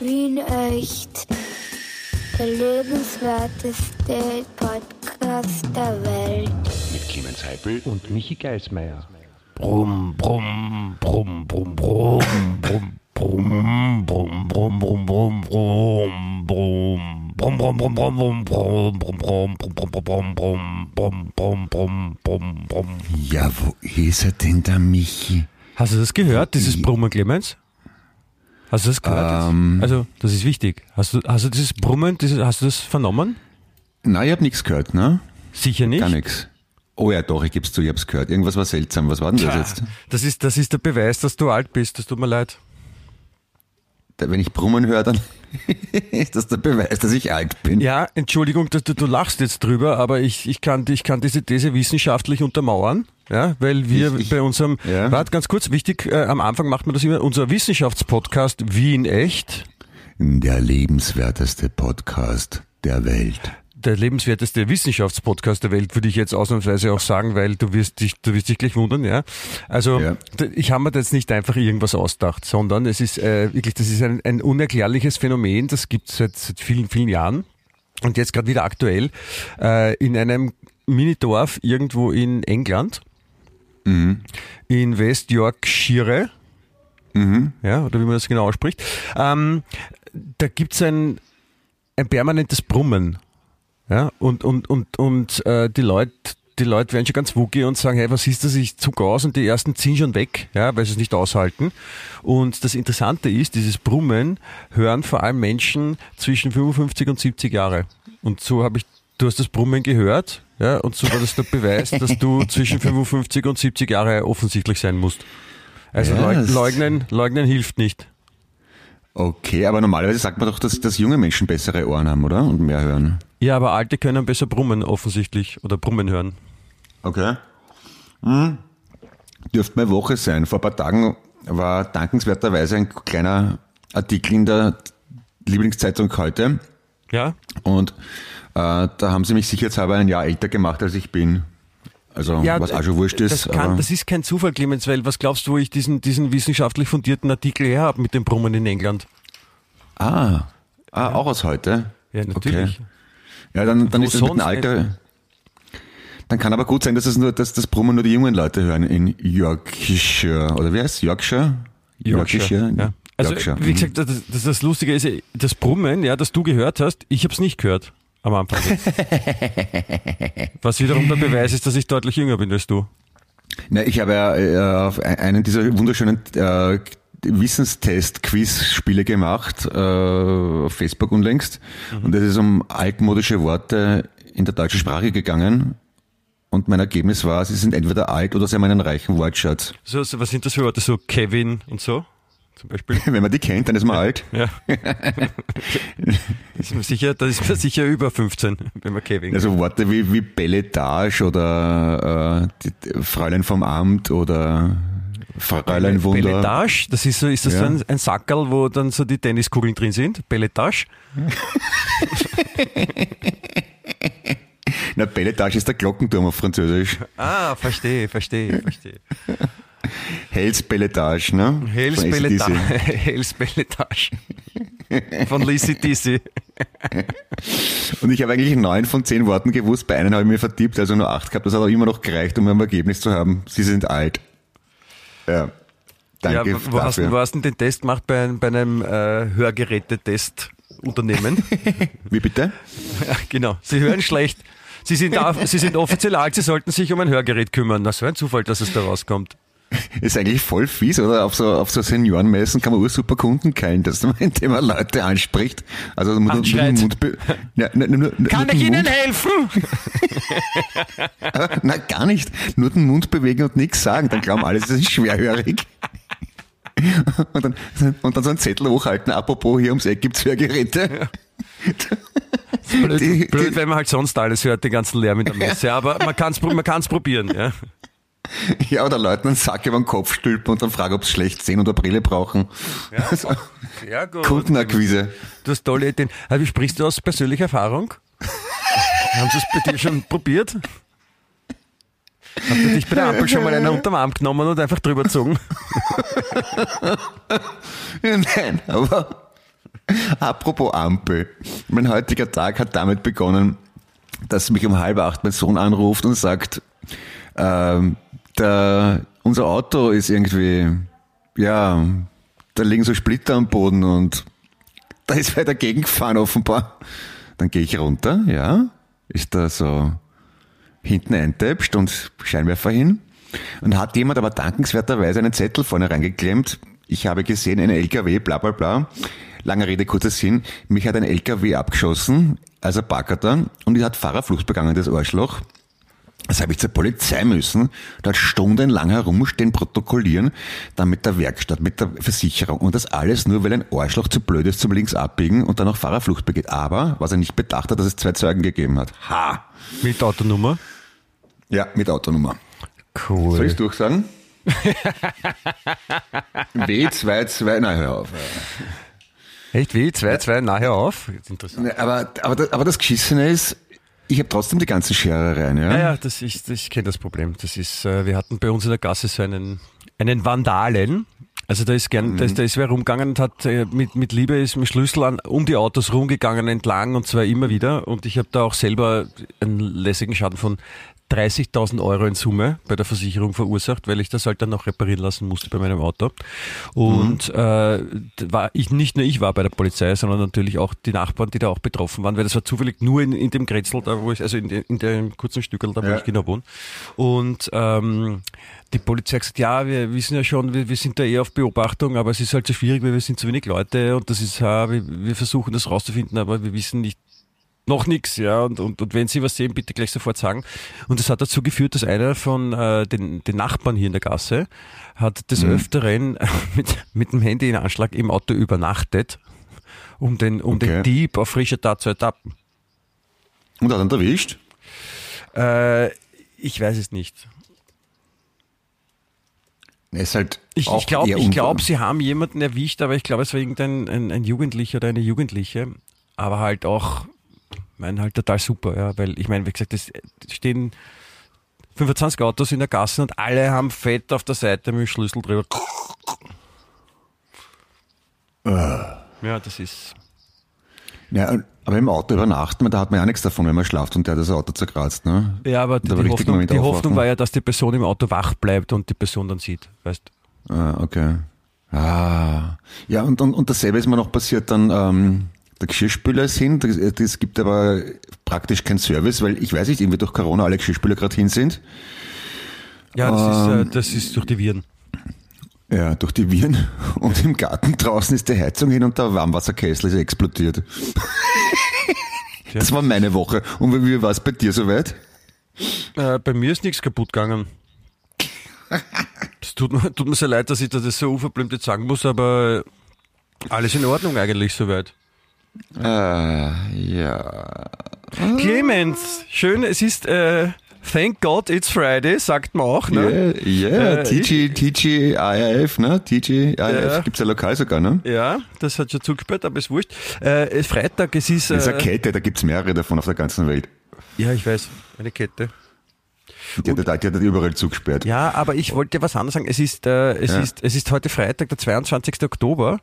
Wien echt. Der lebenswerteste Podcast der Welt. Mit Clemens Heipel und Michi Geismeier. Brumm, brumm, brumm, brumm, brumm, brumm, brumm, brumm, brumm, brumm, brumm, brumm, brumm. Brumm, brumm, brumm, brumm, brumm, brumm, brumm, brumm, brumm, brumm, brumm, brumm, brumm, brumm, brumm, brumm. Ja, wo ist er denn, der Michi? Hast du das gehört, dieses Brummen, Clemens? Hast du das gehört? Ähm. also, das ist wichtig. Hast du, hast du dieses Brummen, dieses, hast du das vernommen? Nein, ich hab nichts gehört, ne? Sicher nicht. Gar nichts. Oh ja, doch, ich geb's zu, ich hab's gehört. Irgendwas war seltsam. Was war denn das jetzt? Das ist, das ist der Beweis, dass du alt bist. Das tut mir leid. Wenn ich Brummen höre, dann ist das der Beweis, dass ich alt bin. Ja, Entschuldigung, dass du, du lachst jetzt drüber, aber ich, ich, kann, ich kann diese These wissenschaftlich untermauern, ja, weil wir Ich- ich- bei unserem, ja. warte ganz kurz, wichtig, äh, am Anfang macht man das immer, unser Wissenschaftspodcast Wien echt, Der lebenswerteste Podcast der Welt. Der lebenswerteste Wissenschaftspodcast der Welt, würde ich jetzt ausnahmsweise auch sagen, weil du wirst dich, du wirst dich gleich wundern, ja. Also Ja. ich habe mir jetzt nicht einfach irgendwas ausgedacht, sondern es ist äh, wirklich, das ist ein, ein unerklärliches Phänomen, das gibt es seit, seit vielen, vielen Jahren und jetzt gerade wieder aktuell äh, in einem Minidorf irgendwo in England, in West Yorkshire, ja, oder wie man das genau ausspricht, ähm, da gibt es ein, ein permanentes Brummen. Ja, und, und, und, und äh, die Leute, die Leute werden schon ganz woogie und sagen, hey, was ist das? Ich zucke aus und die ersten ziehen schon weg, ja, weil sie es nicht aushalten. Und das Interessante ist, dieses Brummen hören vor allem Menschen zwischen 55 und 70 Jahre. Und so habe ich, du hast das Brummen gehört, ja, und so war das der Beweis, dass du zwischen 55 und 70 Jahre offensichtlich sein musst. Also Ja, leugnen, leugnen hilft nicht. Okay, aber normalerweise sagt man doch, dass, dass junge Menschen bessere Ohren haben, oder? Und mehr hören. Ja, aber Alte können besser brummen offensichtlich oder brummen hören. Okay. Hm. Dürfte meine Woche sein. Vor ein paar Tagen war dankenswerterweise ein kleiner Artikel in der Lieblingszeitung heute. Ja? Und äh, da haben sie mich sicherheitshalber ein Jahr älter gemacht, als ich bin. Also, was auch schon wurscht ist. Das, kann, das ist kein Zufall, Clemens, weil was glaubst du, wo ich diesen, diesen wissenschaftlich fundierten Artikel her habe mit dem Brummen in England? ah, ah auch aus heute? Ja, natürlich. Okay. Ja, dann, dann ist dem sonst Alter. Dann kann aber gut sein, dass es nur, dass das Brummen nur die jungen Leute hören in Yorkshire. Oder wie heißt es? Yorkshire? Ja. Also, Yorkshire. wie mhm. gesagt, das, das, das Lustige ist, das Brummen, ja, das du gehört hast, ich habe es nicht gehört am Anfang. Was wiederum der Beweis ist, dass ich deutlich jünger bin als du. Na, ich habe ja äh, auf einen dieser wunderschönen äh, Wissenstest-Quiz-Spiele gemacht, äh, auf Facebook unlängst. Mhm. Und es ist um altmodische Worte in der deutschen Sprache gegangen. Und mein Ergebnis war, sie sind entweder alt oder sie haben einen reichen Wortschatz. So, so, was sind das für Worte? So Kevin und so zum Beispiel. Wenn man die kennt, dann ist man alt. Ja. ist man sicher, da ist man sicher über 15, wenn man Kevin. Also Worte wie, wie Belletage oder äh, die, Fräulein vom Amt oder Fräulein Wunder. Belletage, das ist so, ist das so Ja. ein, ein Sackerl, wo dann so die Tenniskugeln drin sind? Belletage? Na, Belletage ist der Glockenturm auf Französisch. Ah, verstehe, verstehe, verstehe. Hells Belletage, ne? Hells. Belletage. Hells Belletage. Von Lissy Dissy. Und ich habe eigentlich neun von zehn Worten gewusst, bei einem habe ich mir vertippt, also nur acht gehabt. Das hat auch immer noch gereicht, um ein Ergebnis zu haben. Sie sind alt. Ja. Danke Ja, wo, hast, du- dafür. wo hast du denn den Test gemacht? Bei, einem- bei einem äh, Hörgerätetest-Unternehmen? Wie bitte? ja, genau. Sie hören schlecht. Sie sind, Sie sind offiziell alt, Sie sollten sich um ein Hörgerät kümmern. Na, so ein Zufall, dass es da rauskommt. Ist eigentlich voll fies, oder? Auf so, auf so Seniorenmessen kann man ur super Kunden keilen, dass man, indem man Leute anspricht. Also nur, nur Anschreit. den Mund, ja, nur, nur, nur Kann ich Ihnen Mund, helfen? Na, gar nicht. Nur den Mund bewegen und nichts sagen. Dann glauben alle, sie sind schwerhörig. Und dann, und dann so einen Zettel hochhalten, apropos, hier ums Eck gibt's Hörgeräte. Blöd, Die- blöd die- wenn man halt sonst alles hört, den ganzen Lärm in der Messe. Aber man kann es man kann's probieren. Ja. Ja, oder Leuten einen Sack über den Kopf stülpen und dann fragen, ob sie schlecht sehen oder Brille brauchen. Also, Sehr gut. Kundenakquise. Du hast tolle Ideen. Also, wie sprichst du aus persönlicher Erfahrung? Haben sie es bei dir schon probiert? Habt ihr dich bei der Ampel schon mal einer unterm Arm genommen und einfach drüber gezogen? Nein, aber Apropos Ampel. Mein heutiger Tag hat damit begonnen, dass mich um halb acht mein Sohn anruft und sagt, ähm, der, unser Auto ist irgendwie, ja, da liegen so Splitter am Boden und da ist wer dagegen gefahren offenbar. Dann gehe ich runter, ja, ist da so hinten eintäpscht und Scheinwerfer hin. Und hat jemand aber dankenswerterweise einen Zettel vorne reingeklemmt. Ich habe gesehen, ein LKW, bla bla bla. Lange Rede, kurzer Sinn. Mich hat ein LKW abgeschossen, also Parkerter, und er hat Fahrerflucht begangen, das Arschloch. Das habe ich zur Polizei müssen, dort stundenlang herumstehen, protokollieren, dann mit der Werkstatt, mit der Versicherung und das alles nur, weil ein Arschloch zu blöd ist zum links abbiegen und dann auch Fahrerflucht begeht. Aber, was er nicht bedacht hat, dass es zwei Zeugen gegeben hat. Ha! Mit Autonummer. Ja, mit Autonummer. Cool. Soll ich durchsagen? W22, na hör auf. Echt wie? Zwei, zwei, nachher auf? Interessant. Ne, Aber, aber, das- aber das Geschissene ist, ich habe trotzdem die ganzen Scherereien, ja? Ja, das ist, ich kenne das Problem. Das ist, äh, wir hatten bei uns in der Gasse so einen, einen Vandalen. Also da ist gern, da ist, da ist wer rumgegangen und hat äh, mit, mit Liebe ist mit Schlüssel an, um die Autos rumgegangen entlang und zwar immer wieder. Und ich habe da auch selber einen lässigen Schaden von 30.000 Euro in Summe bei der Versicherung verursacht, weil ich das halt dann noch reparieren lassen musste bei meinem Auto. Und äh, war ich nicht nur ich war bei der Polizei, sondern natürlich auch die Nachbarn, die da auch betroffen waren, weil das war zufällig nur in, in dem Grätzl, da wo ich, also in, de, in dem kurzen Stückel, da wo Ja. ich genau wohne. Und ähm, die Polizei hat gesagt, ja, wir wissen ja schon, wir, wir sind da eher auf Beobachtung, aber es ist halt so schwierig, weil wir sind zu wenig Leute und das ist, ja, wir, wir versuchen das rauszufinden, aber wir wissen nicht noch nichts, ja, und, und, und wenn Sie was sehen, bitte gleich sofort sagen. Und das hat dazu geführt, dass einer von äh, den, den Nachbarn hier in der Gasse hat des Öfteren mit, mit dem Handy in Anschlag im Auto übernachtet, um den, um Okay. den Dieb auf frischer Tat zu ertappen. Und hat er ihn erwischt? Äh, ich weiß es nicht. Ist halt Ich, ich glaube, glaub, sie haben jemanden erwischt, aber ich glaube, es war irgendein ein, ein Jugendlicher oder eine Jugendliche. Aber halt auch, mein halt total super, ja, weil ich meine, wie gesagt, es stehen 25 Autos in der Gasse und alle haben Fett auf der Seite mit dem Schlüssel drüber. Ja, das ist. Ja, aber im Auto übernachten, da hat man ja nichts davon, wenn man schlaft und der hat das Auto zerkratzt, ne? Ja, aber die, richtig Hoffnung, die. Hoffnung war ja, dass die Person im Auto wach bleibt und die Person dann sieht, weißt Ah, okay. Ah. Ja, und, und, und dasselbe ist mir noch passiert dann, ähm, der Geschirrspüler ist hin, das, das gibt aber praktisch keinen Service, weil ich weiß nicht, irgendwie durch Corona alle Geschirrspüler gerade hin sind. Ja, das, ist, Ähm. äh, das ist durch die Viren. Ja, durch die Viren. Und im Garten draußen ist die Heizung hin und der Warmwasserkessel ist explodiert. Das war meine Woche. Und wie- war es bei dir soweit? Äh, bei mir ist nichts kaputt gegangen. Es tut, mir- tut mir sehr leid, dass ich das so unverblümt jetzt sagen muss, aber alles in Ordnung eigentlich soweit. Äh, ja. Clemens, schön, es ist äh, Thank God it's Friday, sagt man auch, ne? Ja, ja, Äh, TG, TG, IAF, ne? TG, Ja. IAF gibt's ja lokal sogar, ne? Ja, das hat schon zugesperrt, aber ist wurscht. Äh, es ist Freitag, es ist. Das ist eine Äh, Kette, da gibt's mehrere davon auf der ganzen Welt. ja, ich weiß, eine Kette. Die hat, die hat überall zugesperrt. Ja, aber ich wollte dir was anderes sagen. Es ist, äh, es Ja. ist, es ist heute Freitag, der 22. Oktober.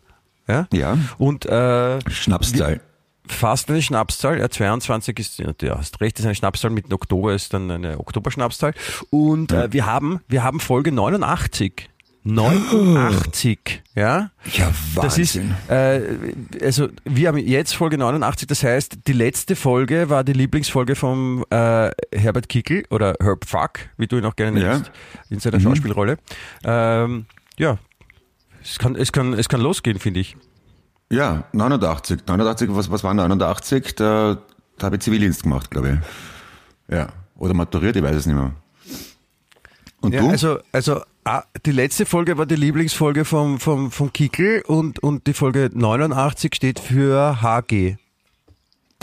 Ja. Ja. Und äh, Schnapszahl. fast eine Schnapszahl. Ja, 22 ist, ja, du hast recht, ist eine Schnapszahl. Mit Oktober ist dann eine Oktoberschnapszahl. Und äh, wir haben, wir haben Folge 89. 89, ja. Ja, Das ist, Wahnsinn. äh, also wir haben jetzt Folge 89, das heißt, die letzte Folge war die Lieblingsfolge vom äh, Herbert Kickel oder Herb Fuck, wie du ihn auch gerne Ja. nennst, in seiner Schauspielrolle. Ähm, ja, es kann, es, kann, es kann losgehen, finde ich. Ja, 89. 89, was, was war 89? Da, da habe ich Zivildienst gemacht, glaube ich. Ja. Oder maturiert, ich weiß es nicht mehr. Und Ja, du? also, also ah, die letzte Folge war die Lieblingsfolge vom, vom, vom Kickel und, und die Folge 89 steht für HG.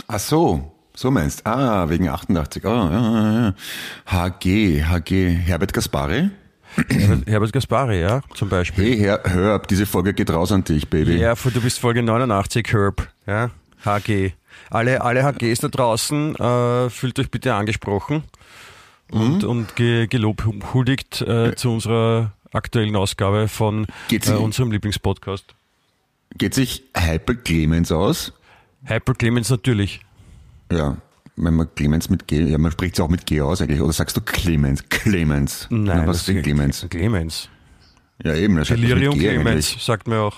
Ach so, so meinst. Ah, wegen 88. Ah, ja, ja, ja. HG, HG, Herbert Gaspari. Herbert, Herbert Gaspari, ja, zum Beispiel. Hey, Herr, hör ab, diese Folge geht raus an dich, Baby. Ja, du bist Folge 89, Herb, ja, HG. Alle, alle HGs da draußen, äh, fühlt euch bitte angesprochen und, Mhm. und ge, gelobhuldigt äh, zu unserer aktuellen Ausgabe von äh, unserem Lieblingspodcast. Geht sich Hyper Clemens aus? Hyper Clemens natürlich. Ja. Wenn man Clemens mit G, ja, man spricht es auch mit G aus eigentlich. Oder sagst du Clemens? Clemens. Nein, Na, was ist denn Clemens? Clemens. Ja, eben. Das man Delirium Clemens, eigentlich. sagt mir auch.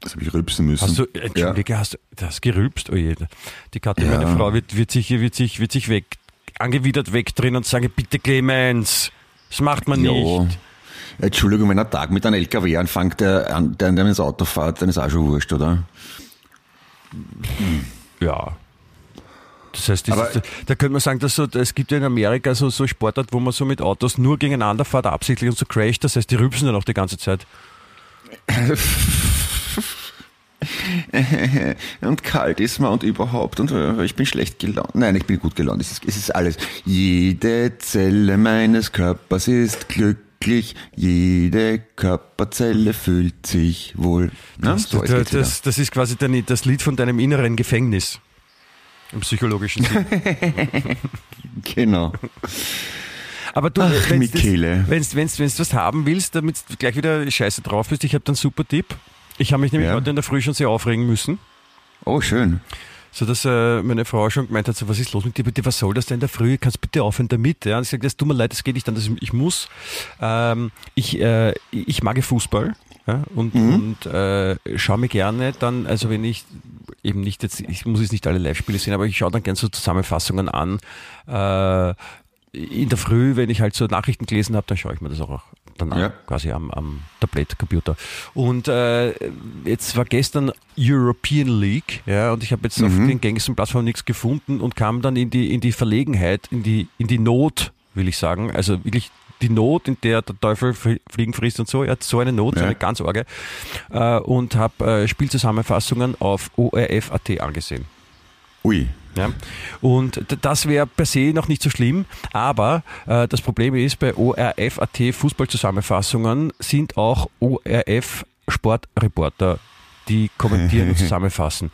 Das habe ich rülpsen müssen. Hast du, Entschuldige, hast du das gerülpst? Oh je. Die Katja, Ja. meine Frau, wird, wird sich, wird sich, wird sich weg, angewidert wegdrehen und sagen, bitte Clemens, das macht man Ja. nicht. Entschuldigung, wenn ein Tag mit einem LKW anfängt, der, der, der ins Auto fährt, dann ist auch schon wurscht, oder? Ja. Das heißt, das ist, da könnte man sagen, dass so, es gibt ja in Amerika so, so Sportart, wo man so mit Autos nur gegeneinander fährt, absichtlich und so crasht. Das heißt, die rülpsen dann auch die ganze Zeit. und kalt ist man und überhaupt und äh, ich bin schlecht gelaunt. Nein, ich bin gut gelaunt. Es ist, es ist alles. Jede Zelle meines Körpers ist glücklich. Jede Körperzelle fühlt sich wohl. Na, Das, so, jetzt das, das, das ist quasi dein, das Lied von deinem inneren Gefängnis. Im psychologischen Sinn. Genau. Aber du, das- wenn's, wenn's was haben willst, damit du gleich wieder scheiße drauf bist, ich habe dann einen super Tipp. Ich habe mich nämlich Ja. heute in der Früh schon sehr aufregen müssen, Oh, schön. so dass äh, meine Frau schon gemeint hat, so, was ist los mit dir, bitte, was soll das denn in der Früh, kannst bitte aufhören damit. Ja? Und ich sage, das tut mir leid, das geht nicht anders, ich muss. Ähm, ich, äh, ich mag Fußball ja? und, und äh, schaue mir gerne dann, also wenn ich eben nicht jetzt, ich muss jetzt nicht alle Live-Spiele sehen, aber ich schaue dann gerne so Zusammenfassungen an. Äh, in der Früh, wenn ich halt so Nachrichten gelesen habe, dann schaue ich mir das auch dann an, Ja. quasi am, am Tablet, Computer. Und äh, jetzt war gestern European League, ja, und ich habe jetzt auf den gängigsten Plattformen nichts gefunden und kam dann in die in die Verlegenheit, in die in die Not, will ich sagen, also wirklich die Not, in der der Teufel fl- Fliegen frisst und so, er hat so eine Not, so Ja. eine ganz Orge, äh, und habe äh, Spielzusammenfassungen auf ORF.at angesehen. Ui. Ja? Und das wäre per se noch nicht so schlimm, aber äh, das Problem ist, bei ORF.at Fußballzusammenfassungen sind auch ORF Sportreporter, die kommentieren und zusammenfassen.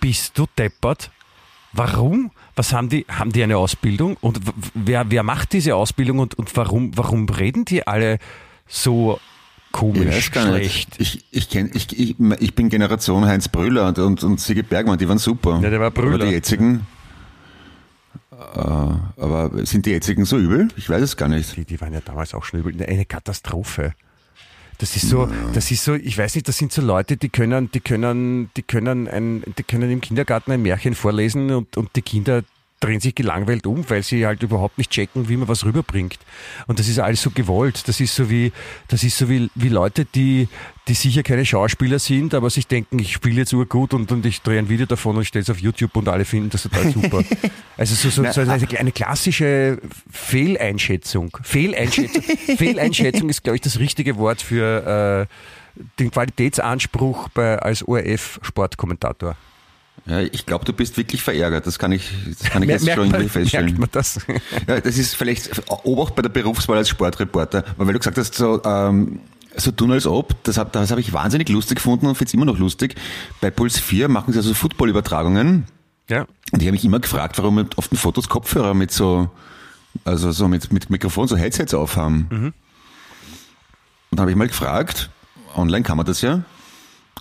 Bist du deppert? Warum? Was haben die? Haben die eine Ausbildung? Und wer, wer macht diese Ausbildung und, und warum, warum reden die alle so Ich komisch, gar schlecht? nicht. Ich, ich, kenn, ich, ich, ich bin Generation Heinz Brüller und, und, und Sigi Bergmann, die waren super. Ja, der war Brüller. Aber die jetzigen, äh, aber sind die jetzigen so übel? Ich weiß es gar nicht. Die, die waren ja damals auch schon übel. Eine Katastrophe. Das ist so, das ist so, ich weiß nicht, das sind so Leute, die können, die können, die können ein, die können im Kindergarten ein Märchen vorlesen und, und die Kinder drehen sich gelangweilt um, weil sie halt überhaupt nicht checken, wie man was rüberbringt. Und das ist alles so gewollt. Das ist so wie, das ist so wie, wie Leute, die, die sicher keine Schauspieler sind, aber sich denken, ich spiele jetzt urgut und, und ich drehe ein Video davon und stelle es auf YouTube und alle finden das total super. Also so, so, so eine, eine klassische Fehleinschätzung. Fehleinschätzung. Fehleinschätzung ist, glaube ich, das richtige Wort für äh, den Qualitätsanspruch bei, als ORF-Sportkommentator. Ja, ich glaube, du bist wirklich verärgert. Das kann ich, das kann ich Mer- jetzt schon man, irgendwie feststellen. merkt man das? Ja, das ist vielleicht Obacht bei der Berufswahl als Sportreporter, weil du gesagt hast, so, ähm, so tun als ob, das habe das hab ich wahnsinnig lustig gefunden und finde es immer noch lustig. Bei Puls 4 machen sie also Football-Übertragungen Ja. und ich habe mich immer gefragt, warum auf den Fotos Kopfhörer mit so, also so mit, mit Mikrofon, so Headsets aufhaben. Und dann habe ich mal gefragt, online kann man das ja, und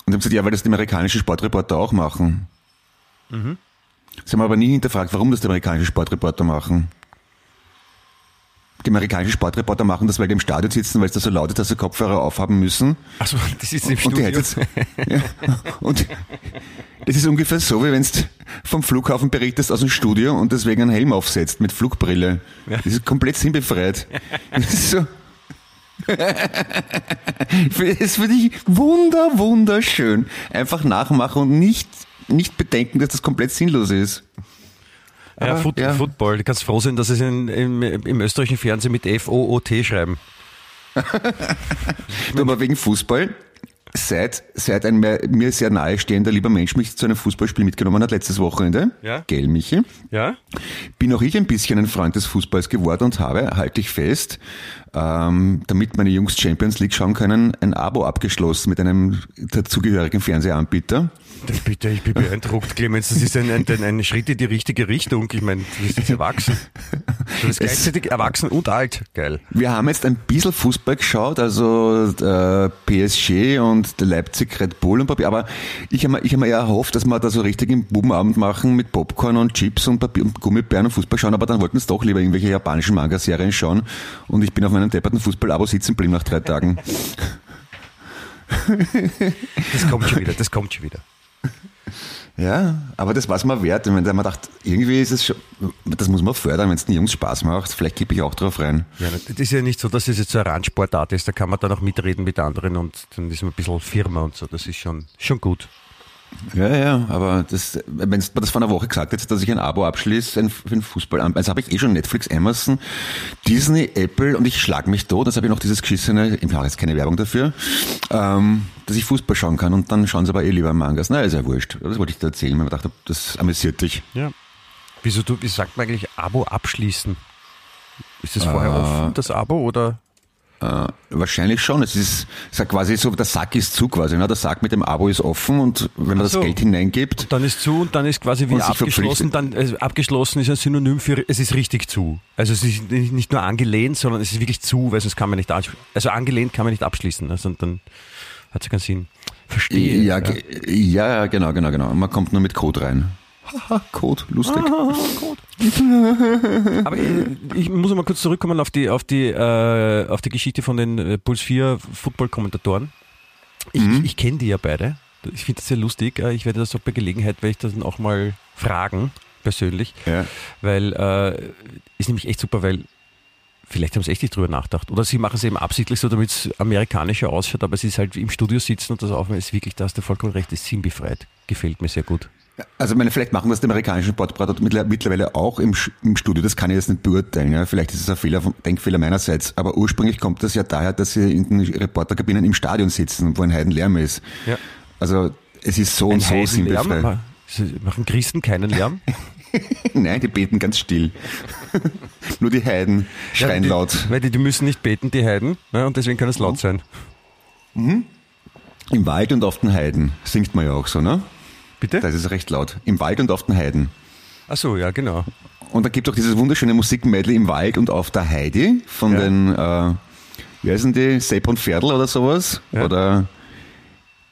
die haben gesagt, ja, weil das die amerikanischen Sportreporter auch machen. Sie haben aber nie hinterfragt, warum das die amerikanischen Sportreporter machen. Die amerikanischen Sportreporter machen das, weil die im Stadion sitzen, weil es da so laut ist, dass sie Kopfhörer aufhaben müssen. Achso, das ist im Und die Studio. Ja, und das ist ungefähr so, wie wenn du vom Flughafen berichtest aus dem Studio und deswegen einen Helm aufsetzt mit Flugbrille. Das ist komplett sinnbefreit. Das ist so. Das finde ich wunder, wunderschön. Einfach nachmachen und nicht, nicht bedenken, dass das komplett sinnlos ist. Ja, Aber, Foot, ja. Football. Du kannst froh sein, dass sie es in, im, im österreichischen Fernsehen mit F-O-O-T schreiben. Aber wegen Fußball. Seit, seit ein mir, mir sehr nahestehender lieber Mensch mich zu einem Fußballspiel mitgenommen hat, letztes Wochenende, Ja. gell, Michi, Ja? bin auch ich ein bisschen ein Freund des Fußballs geworden und habe, halte ich fest, ähm, damit meine Jungs Champions League schauen können, ein Abo abgeschlossen mit einem dazugehörigen Fernsehanbieter. Bitte, ich bin beeindruckt, Clemens. Das ist ein, ein, ein Schritt in die richtige Richtung. Ich meine, du bist jetzt erwachsen. Du bist gleichzeitig erwachsen und alt. Geil. Wir haben jetzt ein bisschen Fußball geschaut, also äh, PSG und der Leipzig Red Bull und Papier. Aber ich habe mir, ich hab mir eher erhofft, dass wir da so richtig einen Bubenabend machen mit Popcorn und Chips und, Papier und Gummibären und Fußball schauen. Aber dann wollten es doch lieber irgendwelche japanischen Manga-Serien schauen. Und ich bin auf meinem depperten Fußball-Abo sitzen geblieben nach drei Tagen. Das kommt schon wieder, das kommt schon wieder. Ja, aber das war es mir wert. Ich meine, da haben wir gedacht, irgendwie ist es schon, das muss man fördern, wenn es den Jungs Spaß macht. Vielleicht gebe ich auch drauf rein. Ja, das ist ja nicht so, dass es jetzt so eine Randsportart ist, da kann man dann auch mitreden mit anderen und dann ist man ein bisschen Firma und so. Das ist schon, schon gut. Ja, ja, aber das, wenn du das vor einer Woche gesagt hättest, dass ich ein Abo abschließe für den Fußball, also habe ich eh schon Netflix, Amazon, Disney, Apple und ich schlag mich tot, das habe ich noch dieses geschissene, ich mache jetzt keine Werbung dafür, ähm, dass ich Fußball schauen kann und dann schauen sie aber eh lieber Mangas. Na, ist ja wurscht. Das wollte ich dir erzählen, weil ich dachte, das amüsiert dich. Ja. Wieso du, wie sagt man eigentlich Abo abschließen? Ist das vorher offen, das Abo, oder? Äh, wahrscheinlich schon. Es ist, es ist quasi so, der Sack ist zu quasi. Ne? Der Sack mit dem Abo ist offen und wenn man so. das Geld hineingibt, Dann ist zu und dann ist quasi Und sich abgeschlossen. Dann, also abgeschlossen ist ein Synonym für, es ist richtig zu. Also es ist nicht nur angelehnt, sondern es ist wirklich zu, weil sonst kann man nicht, also angelehnt kann man nicht abschließen. Also dann hat es keinen Sinn. Verstehe. ja, ja, ja, genau, genau, genau. Man kommt nur mit Code rein. Haha, Code, lustig. Aber äh, ich muss mal kurz zurückkommen auf die, auf die, äh, auf die Geschichte von den äh, Puls 4 Football-Kommentatoren. Ich, Mhm. ich kenne die ja beide. Ich finde das sehr lustig. Äh, Ich werde das auch bei Gelegenheit, werde ich das dann auch mal fragen, persönlich. Ja. Weil, äh, ist nämlich echt super, weil vielleicht haben sie echt nicht drüber nachgedacht. Oder sie machen es eben absichtlich so, damit es amerikanischer ausschaut, aber es ist halt im Studio sitzen und das aufnehmen, ist wirklich, da hast du vollkommen recht, ist sinnbefreit. Gefällt mir sehr gut. Also ich meine, vielleicht machen das die amerikanischen Sportberater mittler- mittlerweile auch im, im Studio, das kann ich jetzt nicht beurteilen. Ja. Vielleicht ist es ein Fehler, Denkfehler meinerseits, aber ursprünglich kommt das ja daher, dass sie in den Reporterkabinen im Stadion sitzen, wo ein Heidenlärm ist. Ja. Also es ist so und so aber- Machen Christen keinen Lärm? Nein, die beten ganz still. Nur die Heiden schreien die, laut. Weil die, die müssen nicht beten, die Heiden, ne, und deswegen kann es laut sein. Im Wald und auf den Heiden singt man ja auch so, ne? Bitte? Da ist es recht laut. Im Wald und auf den Heiden. Ach so, ja, genau. Und da gibt es auch dieses wunderschöne Musikmedley im Wald und auf der Heide von Ja. den, äh, wie heißen die, Sepp und Pferdl oder sowas? Ja. Oder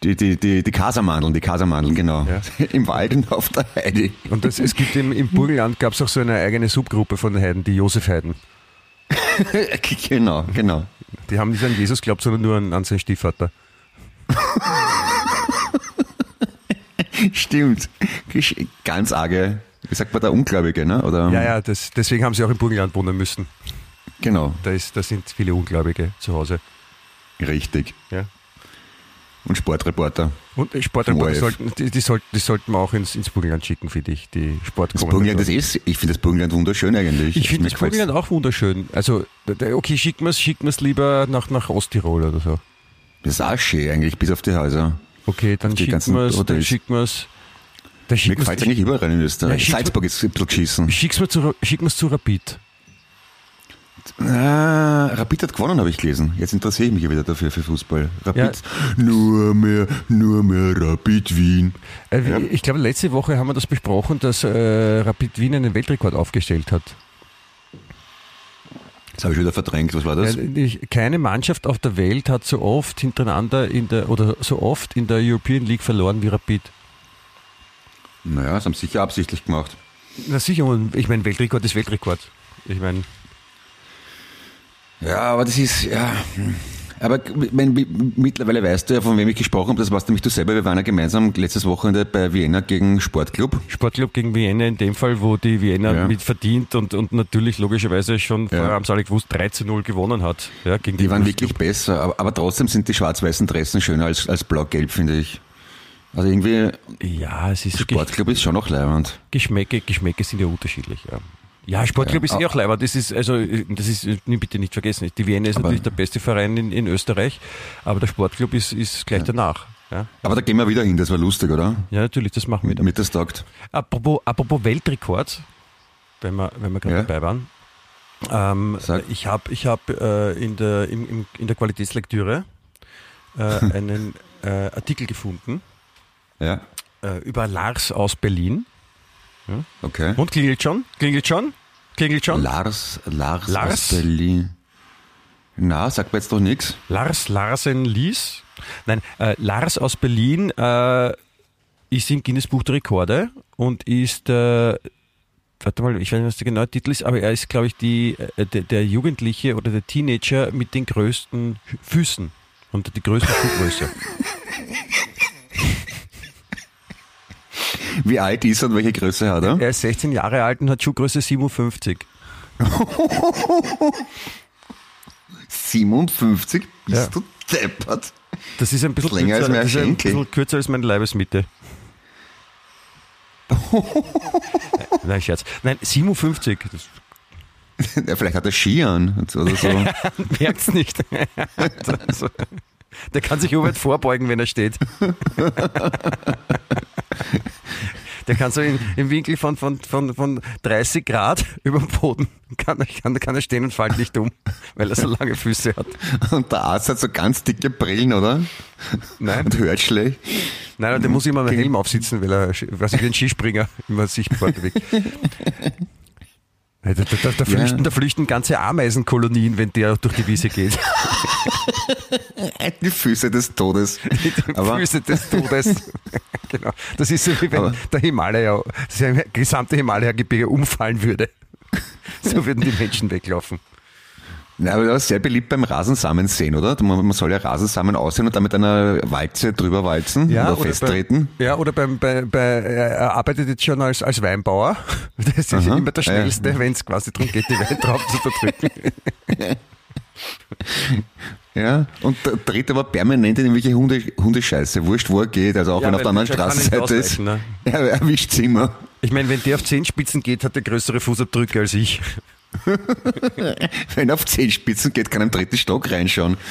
die, die, die, die Kasamandeln, die Kasamandeln, genau. Ja. Im Wald und auf der Heide. Und das, es gibt im, im Burgenland gab es auch so eine eigene Subgruppe von den Heiden, die Josef-Heiden. genau, genau. Die haben nicht an Jesus geglaubt, sondern nur an, an seinen Stiefvater. Stimmt. Ganz arge, wie sagt man da, Ungläubige, ne? Oder, Ja, ja, das, deswegen haben sie auch im Burgenland wohnen müssen. Genau, Da, ist, da sind viele Ungläubige zu Hause. richtig. Ja. Und Sportreporter. Und Sportreporter sollten, die, die, sollten, die sollten wir auch ins, ins Burgenland schicken, finde ich, die Das Sportkommentatoren. Burgenland, das ist, ich finde das Burgenland wunderschön eigentlich. Ich finde das. Burgenland auch wunderschön. Also, okay, schicken wir es schicken wir's lieber nach, nach Osttirol oder so. Das ist auch schön eigentlich, bis auf die Häuser. Okay, dann schicken wir es, dann schicken wir es. Mir gefällt es eigentlich überall in Österreich. Ja, Salzburg ist ein bisschen geschissen. Schick's mir zu, schicken wir's zu Rapid. Ah, Rapid hat gewonnen, habe ich gelesen. Jetzt interessiere ich mich ja wieder dafür für Fußball. Rapid. Ja. Nur mehr, nur mehr Rapid Wien. Äh, Ja. Ich glaube, letzte Woche haben wir das besprochen, dass äh, Rapid Wien einen Weltrekord aufgestellt hat. Das habe ich wieder verdrängt. Was war das? Keine Mannschaft auf der Welt hat so oft hintereinander in der oder so oft in der European League verloren wie Rapid. Naja, das haben sie sicher absichtlich gemacht. Na sicher, und ich meine, Weltrekord ist Weltrekord. Ich meine, Ja, aber das ist, ja. Aber mein, mi- mittlerweile weißt du ja, von wem ich gesprochen habe. Das warst nämlich du selber. Wir waren ja gemeinsam letztes Wochenende bei Vienna gegen Sportclub. Sportclub gegen Vienna in dem Fall, wo die Vienna Ja. mit verdient und, und natürlich logischerweise schon Ja. vorher haben sie alle gewusst 13-0 gewonnen hat. Ja, gegen Die waren Wolfsburg. wirklich besser. Aber, aber trotzdem sind die schwarz-weißen Dressen schöner als, als blau-gelb, finde ich. Also irgendwie, Ja, es ist Sportclub ist schon noch leibend. Geschmäcke, Geschmäcke sind ja unterschiedlich, ja. Ja, Sportclub Ja, ist eh auch leiber. Das ist, also, das ist, äh, bitte nicht vergessen. Die Vienna ist Aber- natürlich der beste Verein in, in Österreich, aber der Sportclub ist, ist gleich danach. Ja. Aber da gehen wir wieder hin, das war lustig, oder? ja, natürlich, das machen wir dann. Mit das taugt. Apropos, apropos Weltrekord, wenn wir, wenn wir gerade Ja. dabei waren. Ähm, ich habe ich hab, äh, in, der, im, im, in der Qualitätslektüre äh, einen äh, Artikel gefunden, Ja. äh, über Lars aus Berlin. Okay. Und klingelt schon? Klingelt schon? Klingelt schon? Lars, Lars, Lars? aus Berlin. Na, sagt mir jetzt doch nichts. Lars Larsen Lies. Nein, äh, Lars aus Berlin äh, ist im Guinness Buch der Rekorde und ist, äh, warte mal, ich weiß nicht, was der genaue Titel ist, aber er ist, glaube ich, die, äh, der, der Jugendliche oder der Teenager mit den größten Füßen und die größte Schuhgröße. Wie alt ist er und welche Größe hat er? Er ist 16 Jahre alt und hat Schuhgröße 57. 57? Bist Ja. du deppert? Das ist ein bisschen, Länger als kürzer, ist ein bisschen kürzer als meine Leibesmitte. Nein, Scherz. Nein, 57. Das Ja, vielleicht hat er Ski an und so- oder so. merkt's nicht. Also, der kann sich weit vorbeugen, wenn er steht. Der kann so in, im Winkel von, von, von, von 30 Grad über dem Boden, kann, er- kann, kann er stehen und fällt nicht um, weil er so lange Füße hat. Und der Arzt hat so ganz dicke Brillen, oder? Nein, Und hört schlecht. nein, der muss immer einen Helm aufsitzen, weil er, was ich wie ein Skispringer immer sichtbar bewegt. Da, da, da, flüchten, da flüchten ganze Ameisenkolonien, wenn der durch die Wiese geht. Die Füße des Todes. Aber Füße des Todes. genau. Das ist so wie wenn Aber- der Himalaya, das gesamte Himalaya-Gebirge umfallen würde. So würden die Menschen weglaufen. Ja, aber das ist sehr beliebt beim Rasensamen sehen, oder? Man, man soll ja Rasensamen aussehen und dann mit einer Walze drüber walzen oder, festtreten. Bei, ja, oder beim, bei, bei, er arbeitet jetzt schon als, als Weinbauer. Das ist Aha. immer der Ja, ja. Schnellste, wenn es quasi darum geht, die Weintrauben zu verdrücken. Ja, und dreht aber permanent in irgendwelche Hunde, Hundescheiße. Wurscht, wo er geht. Also auch Ja, wenn er auf der anderen Straßenseite ist. ne? Er erwischt sie immer. Ich meine, wenn der auf Zehenspitzen geht, hat er größere Fußabdrücke als ich. Wenn er auf Zehenspitzen geht, kann er im dritten Stock reinschauen.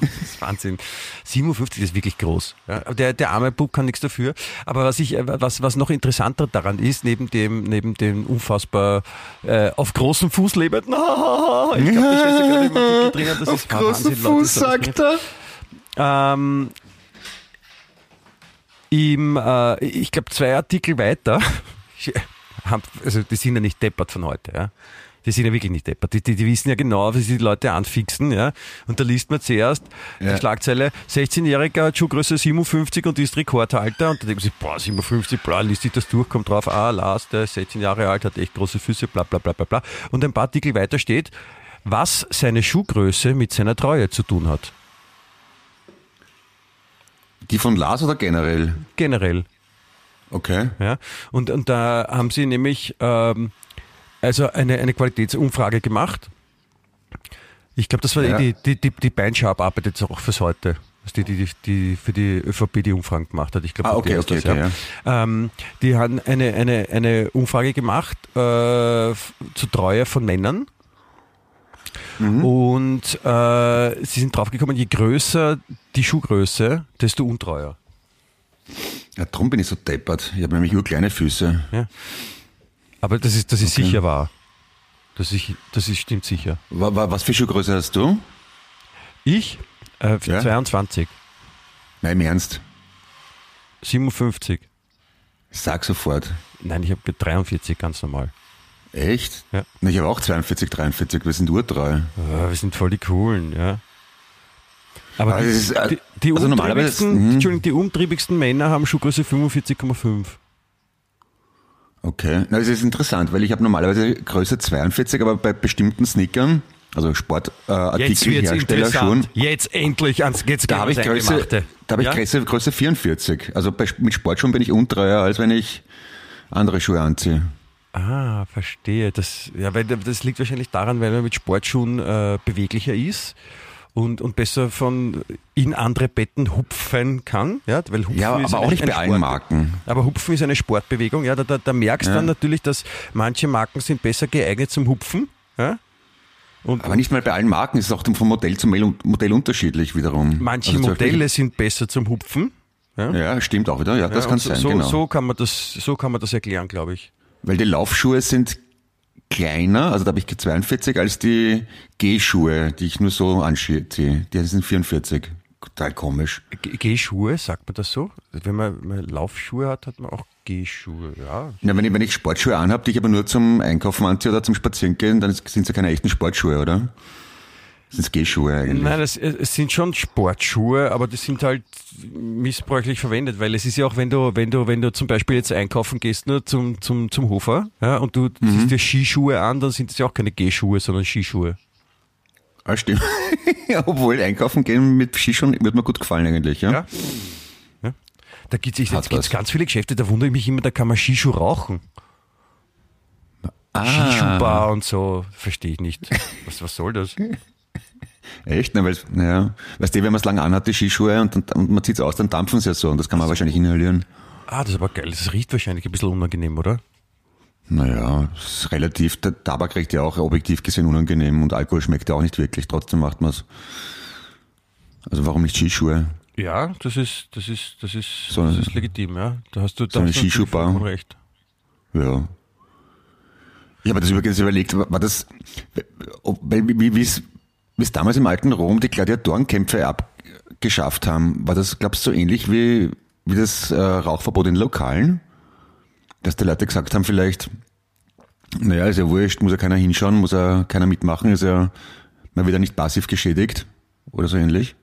Das ist Wahnsinn. 57 ist wirklich groß. Ja, der, der arme Bub kann nichts dafür. Aber was ich, äh, was, was noch interessanter daran ist, neben dem, neben dem unfassbar äh, auf großem Fuß lebenden, ah, ich glaube, das ist ja gerade im Artikel drinnen, das auf ist großen Wahnsinn, Leute, Fuß, ist- sagt er. Ähm, im, äh, ich glaube, zwei Artikel weiter, ich- also die sind ja nicht deppert von heute, ja. Die sind ja wirklich nicht deppert. Die, die, die wissen ja genau, wie sie die Leute anfixen, ja. Und da liest man zuerst Ja. die Schlagzeile, 16-Jähriger hat Schuhgröße 57 und ist Rekordhalter. Und da denkt man sich, boah, 57, bla, liest sich das durch, kommt drauf, ah, Lars, der ist 16 Jahre alt, hat echt große Füße, bla, bla, bla, bla, bla. Und ein paar Artikel weiter steht, was seine Schuhgröße mit seiner Treue zu tun hat. Die von Lars oder generell? Generell. Okay. Ja? Und, und da haben sie nämlich ähm, also eine, eine Qualitätsumfrage gemacht. Ich glaube, das war Ja. die, die, die, die Beinschab arbeitet jetzt auch fürs heute. Die, die, die, für die ÖVP die Umfragen gemacht hat. Ich glaube, Ah, die okay, okay, das, okay, Ähm, die haben eine, eine, eine Umfrage gemacht äh, zur Treue von Männern. Mhm. Und äh, sie sind draufgekommen, je größer die Schuhgröße, desto untreuer. Ja, darum bin ich so deppert. Ich habe nämlich nur kleine Füße. Ja. Aber das ist, das ist Okay. sicher wahr. Das ist, das ist, stimmt sicher. Wa- wa- Was für Schuhgröße hast du? Ich? Äh, Ja. 22, Nein, im Ernst. 57. Sag sofort. Nein, ich habe 43, ganz normal. Echt? Ja. Ich habe auch 42, 43. Wir sind urtreu. Ah, wir sind voll die Coolen, ja. Aber Aber die, ist, äh, die, die, also umtriebigsten, mhm. Die umtriebigsten Männer haben Schuhgröße 45,5. Okay. Na, das ist interessant, weil ich habe normalerweise Größe 42, aber bei bestimmten Sneakern, also Sportartikel, äh, Herstellerschuhen, Jetzt endlich ans geht's da habe ich Größe, da habe ich ja? Größe, Größe 44. Also bei, mit Sportschuhen bin ich untreuer, als wenn ich andere Schuhe anziehe. Ah, verstehe. Das, ja, weil das liegt wahrscheinlich daran, weil man mit Sportschuhen äh, beweglicher ist und, und besser von in andere Betten hupfen kann. Ja, weil hupfen Ja, ist aber ein- auch nicht bei allen. Marken. Aber Hupfen ist eine Sportbewegung. Ja, da, da, da merkst du Ja. dann natürlich, dass manche Marken sind besser geeignet zum Hupfen. Ja? Und Aber nicht mal bei allen Marken, es ist auch von Modell zu Modell, unterschiedlich wiederum. manche Also Modelle sind besser zum Hupfen. Ja, Ja, stimmt auch wieder. Ja, das Ja, kann so, sein, genau. so kann man das, so kann man das erklären, glaube ich. Weil die Laufschuhe sind kleiner, also da habe ich 42, als die Gehschuhe, die ich nur so anziehe. Die sind 44. total komisch. Gehschuhe, sagt man das so? Wenn man, man Laufschuhe hat, hat man auch Gehschuhe, ja. Ja, wenn ich, wenn ich Sportschuhe anhabe, die ich aber nur zum Einkaufen anziehe oder zum Spazierengehen, dann sind es ja keine echten Sportschuhe, oder? Sind es Gehschuhe eigentlich? Nein, das, es sind schon Sportschuhe, aber die sind halt missbräuchlich verwendet, weil es ist ja auch, wenn du, wenn du, wenn du zum Beispiel jetzt einkaufen gehst, nur zum, zum, zum Hofer, ja, und du ziehst dir Skischuhe an, dann sind das ja auch keine Gehschuhe, sondern Skischuhe. Ah, stimmt. obwohl einkaufen gehen mit Skischuhen würde mir gut gefallen eigentlich, ja? Ja. Ja. Da gibt es ganz viele Geschäfte, da wundere ich mich immer, da kann man Skischuh rauchen. Ah. Skischuhbar und so, verstehe ich nicht. Was, was soll das? Echt? Na, weil, naja, weißt du, wenn man es lang anhat, die Skischuhe, und, und, und man zieht es aus, dann dampfen sie ja so, und das kann man wahrscheinlich inhalieren. Ah, das ist aber geil. Das riecht wahrscheinlich ein bisschen unangenehm, oder? Naja, ist relativ, der Tabak riecht ja auch objektiv gesehen unangenehm und Alkohol schmeckt ja auch nicht wirklich, trotzdem macht man es. Also warum nicht Skischuhe? Ja, das ist, das ist, das ist, So das ein- ist legitim, ja. Da hast du, da so eine Skischuhbar. recht. Ja. Ich habe das übrigens überlegt, war das, wie, wie es wie es damals im alten Rom die Gladiatorenkämpfe abgeschafft haben, war das, glaubst du, so ähnlich wie, wie das äh, Rauchverbot in Lokalen? Dass die Leute gesagt haben, vielleicht, naja, ist ja wurscht, muss ja keiner hinschauen, muss ja keiner mitmachen, ist ja, man wird ja nicht passiv geschädigt oder so ähnlich.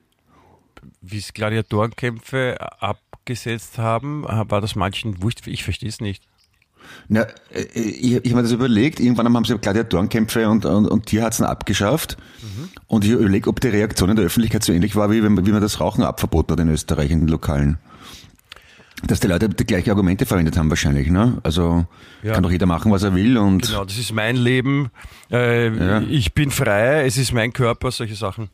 Wie es Gladiatorenkämpfe abgesetzt haben, war das manchen wurscht. Ich verstehe es nicht. Na, äh, ich, ich habe mir das überlegt, irgendwann haben sie Gladiatorenkämpfe und, und, und Tierarzen abgeschafft. Und ich überlege, ob die Reaktion in der Öffentlichkeit so ähnlich war, wie, wenn- wie man das Rauchen abverboten hat in Österreich in den Lokalen. Dass die Leute die gleichen Argumente verwendet haben wahrscheinlich, ne? Also Ja. kann doch jeder machen, was er will und Genau, das ist mein Leben. Äh, Ja. Ich bin frei, es ist mein Körper, solche Sachen.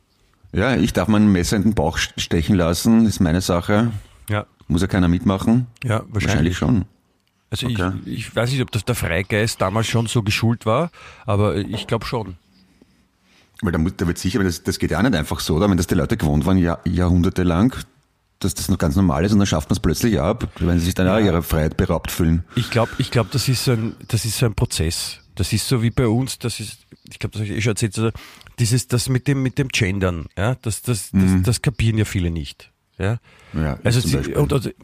ja, ich darf mein Messer in den Bauch stechen lassen, ist meine Sache. Ja, Muss ja keiner mitmachen? ja Wahrscheinlich wahrscheinlich. schon. Also Okay. ich, ich weiß nicht, ob das der Freigeist damals schon so geschult war, aber ich glaube schon. Weil da, muss, da wird sicher, das, das geht ja auch nicht einfach so, oder? Wenn das die Leute gewohnt waren, Jahr, jahrhundertelang, dass das noch ganz normal ist und dann schafft man es plötzlich ab, wenn sie sich dann auch ihrer Freiheit beraubt fühlen. Ich glaube, ich glaub, das, ist so ein, das ist so ein Prozess. Das ist so wie bei uns, das ist, ich glaube, das habe ich eh schon erzählt, also dieses, das mit dem, mit dem Gendern, ja, das, das, das, das kapieren ja viele nicht. Ja. Ja, Also sie, und, äh,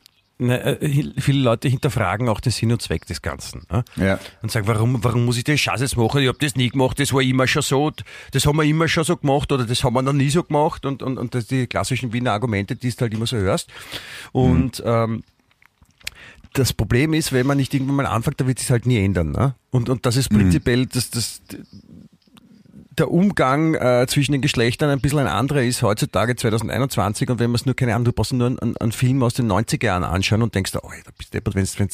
viele Leute hinterfragen auch den Sinn und Zweck des Ganzen. Ja? Ja. Und sagen, warum, warum muss ich den Scheiß jetzt machen? Ich habe das nie gemacht, das war immer schon so, das haben wir immer schon so gemacht oder das haben wir noch nie so gemacht und, und, und das die klassischen Wiener Argumente, die du halt immer so hörst. Und ähm, das Problem ist, wenn man nicht irgendwann mal anfängt, dann wird sich halt nie ändern. Ne? Und, und das ist prinzipiell das, das, der Umgang äh, zwischen den Geschlechtern ein bisschen ein anderer ist heutzutage 2021 und wenn man es nur keine Ahnung, du brauchst nur einen, einen Film aus den 90er Jahren anschauen und denkst, oh, da bist du wenn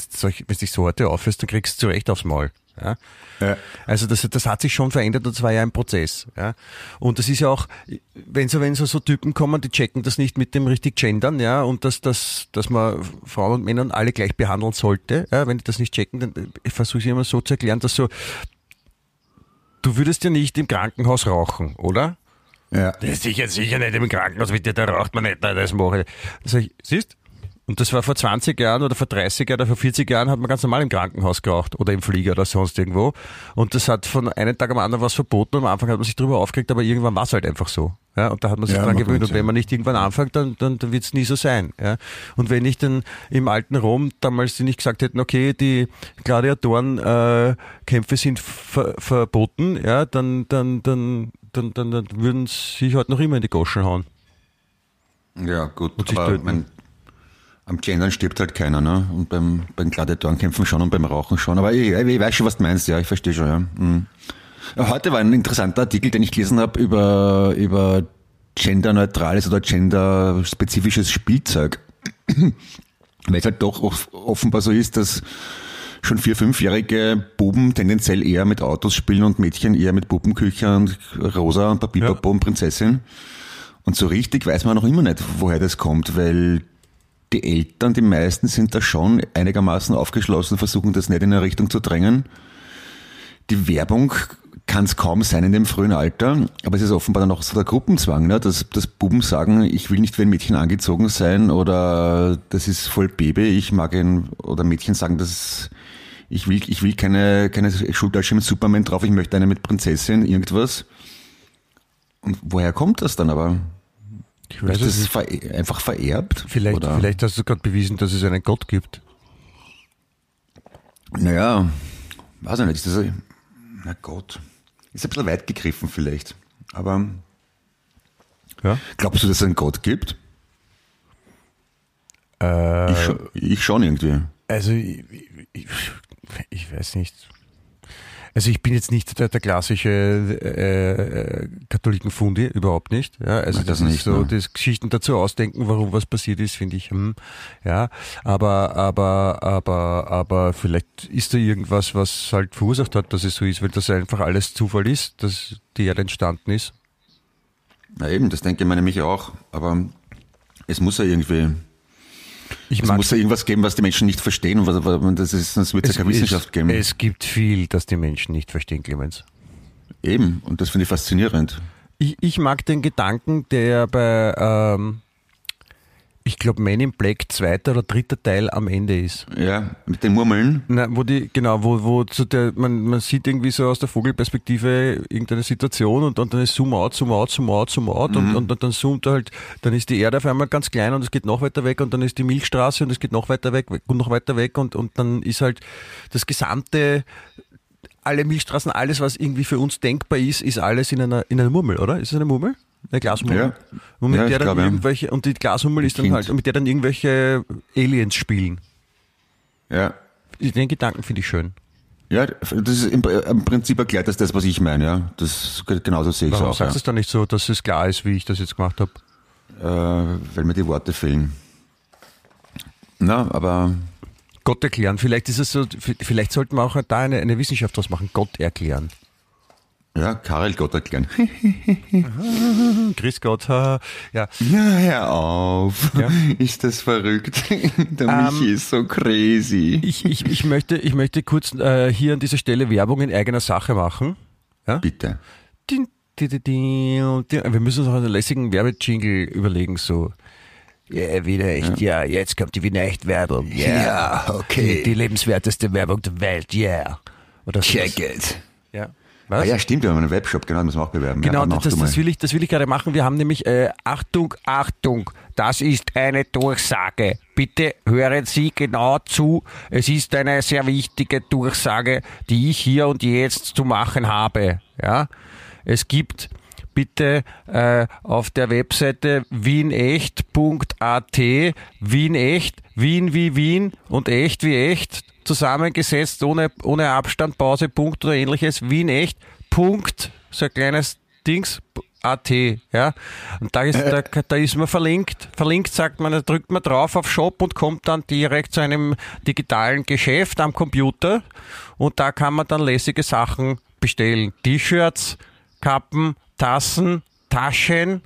du dich so heute aufhörst, dann kriegst du zurecht aufs Maul. Ja? Ja. Also das, das hat sich schon verändert und das war ja ein Prozess. Ja? Und das ist ja auch, wenn so, wenn so, so Typen kommen, die checken das nicht mit dem richtig Gendern, ja, und dass, dass, dass man Frauen und Männer alle gleich behandeln sollte, ja, wenn die das nicht checken, dann versuche ich immer so zu erklären, dass so, du würdest ja nicht im Krankenhaus rauchen, oder? Ja. Das ist sicher, sicher nicht im Krankenhaus, bitte, da raucht man nicht, nein, das mache ich. Sag ich, siehst? Und das war vor 20 Jahren oder vor 30 Jahren oder vor 40 Jahren hat man ganz normal im Krankenhaus geraucht oder im Flieger oder sonst irgendwo. Und das hat von einem Tag am anderen was verboten am Anfang hat man sich drüber aufgeregt, aber irgendwann war es halt einfach so. Ja, und da hat man sich Ja, dran gewöhnt. Und wenn man nicht irgendwann anfängt, dann, dann, dann wird es nie so sein. Ja. Und wenn ich dann im alten Rom damals die nicht gesagt hätten, okay, die Gladiatorenkämpfe äh, Kämpfe sind ver verboten, ja, dann, dann, dann, dann, dann, dann würden sie sich halt noch immer in die Goschen hauen. Ja, gut. Und sich aber töten. Am Gendern stirbt halt keiner, ne? Und beim, beim Gladiatorenkämpfen schon und beim Rauchen schon. Aber ich, ich weiß schon, was du meinst, ja, ich verstehe schon, ja. Mhm. Heute war ein interessanter Artikel, den ich gelesen habe über, über genderneutrales oder genderspezifisches Spielzeug. Weil es halt doch off- offenbar so ist, dass schon vier-, fünfjährige Buben tendenziell eher mit Autos spielen und Mädchen eher mit Puppenküche und Rosa und Papipapo Ja. und Prinzessin. Und so richtig weiß man noch immer nicht, woher das kommt, weil die Eltern, die meisten sind da schon einigermaßen aufgeschlossen, versuchen das nicht in eine Richtung zu drängen. Die Werbung kann es kaum sein in dem frühen Alter, aber es ist offenbar dann auch so der Gruppenzwang, ne? dass, dass Buben sagen, ich will nicht wie ein Mädchen angezogen sein oder das ist voll Baby, ich mag ihn, oder Mädchen sagen, das ich will, ich will keine, keine Schultasche mit Superman drauf, ich möchte eine mit Prinzessin, irgendwas. Und woher kommt das dann aber? Ich weiß Ist das nicht. ver einfach vererbt? Vielleicht, Oder? vielleicht hast du gerade bewiesen, dass es einen Gott gibt. Naja, weiß ich nicht. Ist das, ein- na Gott. Ist ein bisschen weit gegriffen vielleicht. Aber Ja. glaubst du, dass es einen Gott gibt? Äh, Ich, schon, ich schon irgendwie. Also ich, ich, ich weiß nicht. Also ich bin jetzt nicht der, der klassische äh, Katholikenfundi, überhaupt nicht. Ja, also Nein, das, das ist nicht, so, ne? das Geschichten dazu ausdenken, warum was passiert ist, finde ich, hm, ja. Aber, aber, aber, aber vielleicht ist da irgendwas, was halt verursacht hat, dass es so ist, weil das einfach alles Zufall ist, dass die Erde entstanden ist. Na eben, das denke ich mir nämlich auch. Aber es muss ja irgendwie, Ich es muss ja irgendwas geben, was die Menschen nicht verstehen. Und was, was- das ist, sonst wird es ja keine Wissenschaft geben. Es gibt viel, das die Menschen nicht verstehen, Clemens. Eben, und das finde ich faszinierend. Ich, ich mag den Gedanken, der bei, ähm, ich glaube, Man in Black zweiter oder dritter Teil am Ende ist. Ja, mit den Murmeln. Na, wo die, genau, wo, wo zu der, man, man sieht irgendwie so aus der Vogelperspektive irgendeine Situation und, und dann ist Zoom out, Zoom out, Zoom out, Zoom out und, und, und dann zoomt er halt, dann ist die Erde auf einmal ganz klein und es geht noch weiter weg und dann ist die Milchstraße und es geht noch weiter weg und noch weiter weg und, und dann ist halt das gesamte, alle Milchstraßen, alles, was irgendwie für uns denkbar ist, ist alles in einer, in einer Murmel, oder? Ist es eine Murmel? Eine Glashummel? Ja. Und mit Ja, der dann glaube, irgendwelche, und die Glashummel ist dann halt, und mit der dann irgendwelche Aliens spielen. Ja. Den Gedanken finde ich schön. Ja, das ist im, im Prinzip erklärt das das, was ich meine, ja. Das genauso sehe ich es Warum auch. sagst du Ja. es dann nicht so, dass es klar ist, wie ich das jetzt gemacht habe? Äh, weil mir die Worte fehlen. Na, aber Gott erklären. Vielleicht ist es so, vielleicht sollten wir auch da eine, eine Wissenschaft draus machen. Gott erklären. Ja, Karel Gott erklären. Grüß Gott. Ja. Ja, hör auf. Ja. Ist das verrückt? Der Michi ist so crazy. Ich, ich, ich, möchte, ich möchte kurz äh, hier an dieser Stelle Werbung in eigener Sache machen. Ja? Bitte. Din, di, di, di, di. Wir müssen uns auch einen lässigen Werbejingle überlegen, so. Ja, Wiener Echt, ja. jetzt kommt die Wiener Echt Werbung, ja. Ja, okay. Die, die lebenswerteste Werbung der Welt, ja. Oder so. it. Ja. Ah Was? ja, stimmt, wir haben einen Webshop, genau, das müssen wir auch bewerben. Genau, ja, das, das, will ich, das will ich gerade machen. Wir haben nämlich, äh, Achtung, Achtung, das ist eine Durchsage. Bitte hören Sie genau zu. Es ist eine sehr wichtige Durchsage, die ich hier und jetzt zu machen habe. Ja, es gibt bitte äh, auf der Webseite wienecht.at, Wien echt, Wien wie Wien und echt wie echt, zusammengesetzt, ohne, ohne Abstand, Pause, Punkt oder ähnliches, Wien echt, Punkt, so ein kleines Dings, AT, ja. Und da ist, da, da ist man verlinkt. Verlinkt sagt man, da drückt man drauf auf Shop und kommt dann direkt zu einem digitalen Geschäft am Computer und da kann man dann lässige Sachen bestellen. T-Shirts, Kappen, Tassen, Taschen,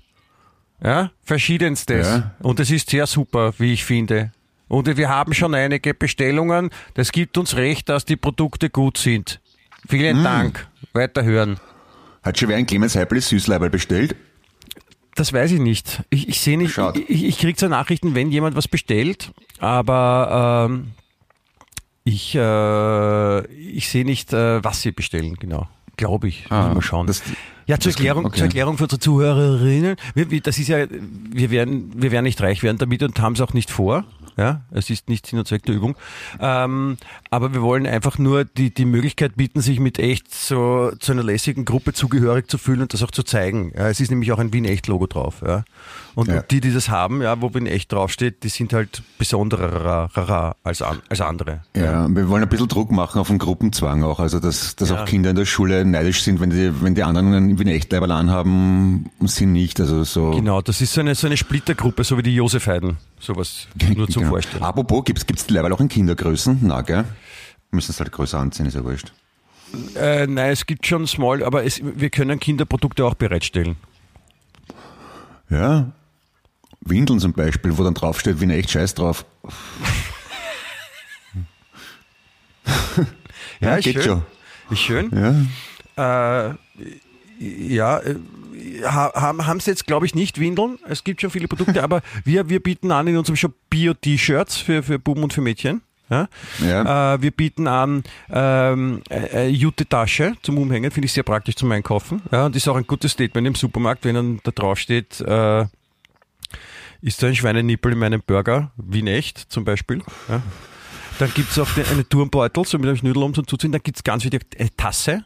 ja, verschiedenstes. Ja. Und es ist sehr super, wie ich finde. Und wir haben schon einige Bestellungen. Das gibt uns recht, dass die Produkte gut sind. Vielen Dank. Weiterhören. Hat schon wer ein Clemens Heipel Süßleiberl bestellt? Das weiß ich nicht. Ich, ich sehe nicht, Schade. ich, ich kriege zwar Nachrichten, wenn jemand was bestellt, aber ähm, ich, äh, ich sehe nicht, äh, was sie bestellen, genau. Glaube ich. Ah, Müssen wir schauen. das- ja, zur Erklärung, okay. zur Erklärung für unsere Zuhörerinnen. Wir, wir, das ist ja, wir werden, wir werden nicht reich werden damit und haben es auch nicht vor. Ja, es ist nicht Sinn und Zweck der Übung. Ähm, aber wir wollen einfach nur die, die Möglichkeit bieten, sich mit echt so zu einer lässigen Gruppe zugehörig zu fühlen und das auch zu zeigen. Ja, es ist nämlich auch ein Wien-Echt-Logo drauf. Ja. Und Ja. die, die das haben, ja, wo Wien-Echt draufsteht, die sind halt besonderer als, an, als andere. Ja, wir wollen ein bisschen Druck machen auf den Gruppenzwang auch, also dass, dass Ja. auch Kinder in der Schule neidisch sind, wenn die, wenn die anderen einen wie ein Echtleiberl anhaben und sie nicht, also so. Genau, das ist so eine, so eine Splittergruppe, so wie die Josefheiden. Sowas nur zum. Vorstellen. Apropos, gibt's, gibt's die Leiberl auch in Kindergrößen? Na, gell? Müssen es halt größer anziehen, ist ja wurscht. Äh, nein, es gibt schon Small, aber es, wir können Kinderprodukte auch bereitstellen. Ja. Windeln zum Beispiel, wo dann draufsteht, wie ein echt Scheiß drauf. Ja, ist geht schön. schon. Ist schön. Ja. Äh, ja, äh, ha- haben haben sie jetzt, glaube ich, nicht Windeln. Es gibt schon viele Produkte, aber wir, wir bieten an in unserem Shop Bio-T-Shirts für, für Buben und für Mädchen. Ja? Ja. Äh, wir bieten an ähm, äh, äh, Jute-Tasche zum Umhängen, finde ich sehr praktisch zum Einkaufen. Ja, und ist auch ein gutes Statement im Supermarkt, wenn dann da drauf steht, äh, Ist da ein Schweinenippel in meinem Burger, Wien echt zum Beispiel. Ja. Dann gibt es auch den, eine Turmbeutel, so mit einem Schnüdel um zum Zuziehen. Dann gibt es ganz wichtig eine Tasse.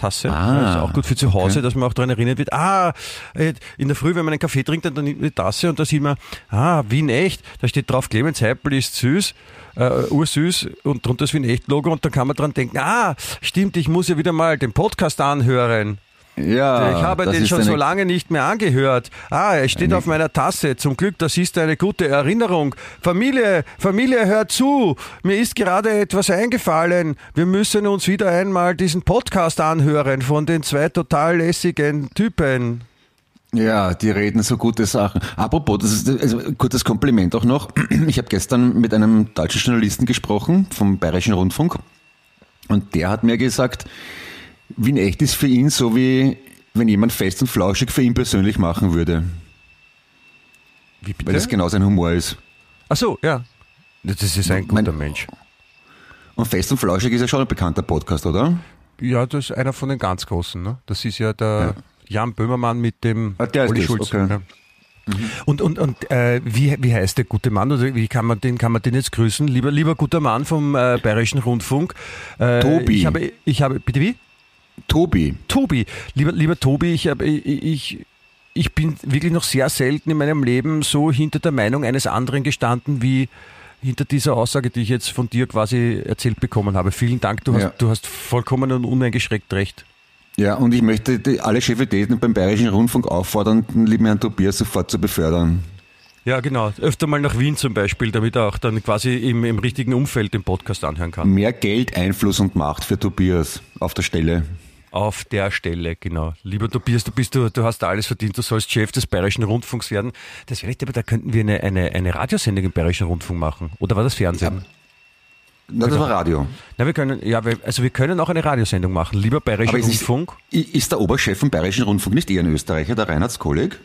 Tasse. Ah, das ist auch gut für zu Hause, okay. dass man auch daran erinnert wird. Ah, äh, in der Früh, wenn man einen Kaffee trinkt, dann nimmt man die Tasse und da sieht man, ah, Wien echt. Da steht drauf, Clemens Heipel ist süß, äh, ursüß und drunter das Wien echt Logo und dann kann man dran denken, ah, stimmt, ich muss ja wieder mal den Podcast anhören. Ja, Ich habe das den schon so lange nicht mehr angehört. Ah, er steht auf meiner Tasse. Zum Glück, das ist eine gute Erinnerung. Familie, Familie, hört zu. Mir ist gerade etwas eingefallen. Wir müssen uns wieder einmal diesen Podcast anhören von den zwei total lässigen Typen. Ja, die reden so gute Sachen. Apropos, das ist also ein kurzes Kompliment auch noch. Ich habe gestern mit einem deutschen Journalisten gesprochen vom Bayerischen Rundfunk und der hat mir gesagt, Wien echt ist für ihn so wie wenn jemand fest und flauschig für ihn persönlich machen würde, Wie weil das genau sein Humor ist. Ach so, ja. Das ist ein Mein- guter Mensch. Und fest und flauschig ist ja schon ein bekannter Podcast, oder? Ja, das ist einer von den ganz Großen. Ne? Das ist ja der Jan Böhmermann mit dem Ah, der Olli Schulz. okay. Ja. Und, und, und äh, wie, wie heißt der gute Mann oder wie kann man den, kann man den jetzt grüßen? Lieber, lieber guter Mann vom äh, Bayerischen Rundfunk. Äh, Tobi. Ich habe, ich habe, bitte wie? Tobi. Tobi. Lieber, lieber Tobi, ich, habe, ich, ich, ich bin wirklich noch sehr selten in meinem Leben so hinter der Meinung eines anderen gestanden wie hinter dieser Aussage, die ich jetzt von dir quasi erzählt bekommen habe. Vielen Dank, du hast, Ja. du hast vollkommen und uneingeschränkt recht. Ja, und ich möchte die, alle Chefitäten beim Bayerischen Rundfunk auffordern, den lieben Herrn Tobias sofort zu befördern. Ja, genau. Öfter mal nach Wien zum Beispiel, damit er auch dann quasi im, im richtigen Umfeld den Podcast anhören kann. Mehr Geld, Einfluss und Macht für Tobias auf der Stelle. Auf der Stelle, genau. Lieber Tobias, du bist du, du hast da alles verdient, du sollst Chef des Bayerischen Rundfunks werden. Das wäre nicht, aber da könnten wir eine, eine, eine Radiosendung im Bayerischen Rundfunk machen. Oder war das Fernsehen? Na, das war Radio. Na, wir können, ja, also wir können auch eine Radiosendung machen. Lieber Bayerischer Aber ist, Rundfunk. ist der Oberchef vom Bayerischen Rundfunk nicht eher ein Österreicher, der Reinhard Skolig?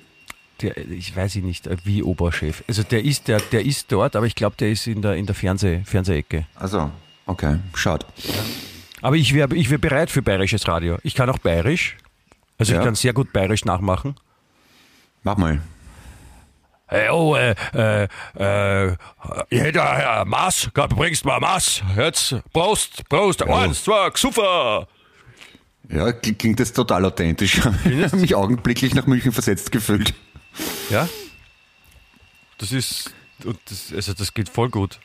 Der, ich weiß nicht, äh, wie Oberchef. Also der ist, der, der ist dort, aber ich glaube, der ist in der, in der Fernseh, Fernsehecke. Also, okay, schaut. Aber ich wäre ich wär bereit für bayerisches Radio. Ich kann auch bayerisch. Also Ja. ich kann sehr gut bayerisch nachmachen. Mach mal. Hey, oh, äh, äh, äh, jeder äh, Maß, bringst mal Maß. Jetzt, Prost, Prost, eins, zwei, Xuffer. Ja, kl- klingt jetzt total authentisch. Ich habe mich augenblicklich nach München versetzt gefühlt. Ja? Das ist, das, also das geht voll gut.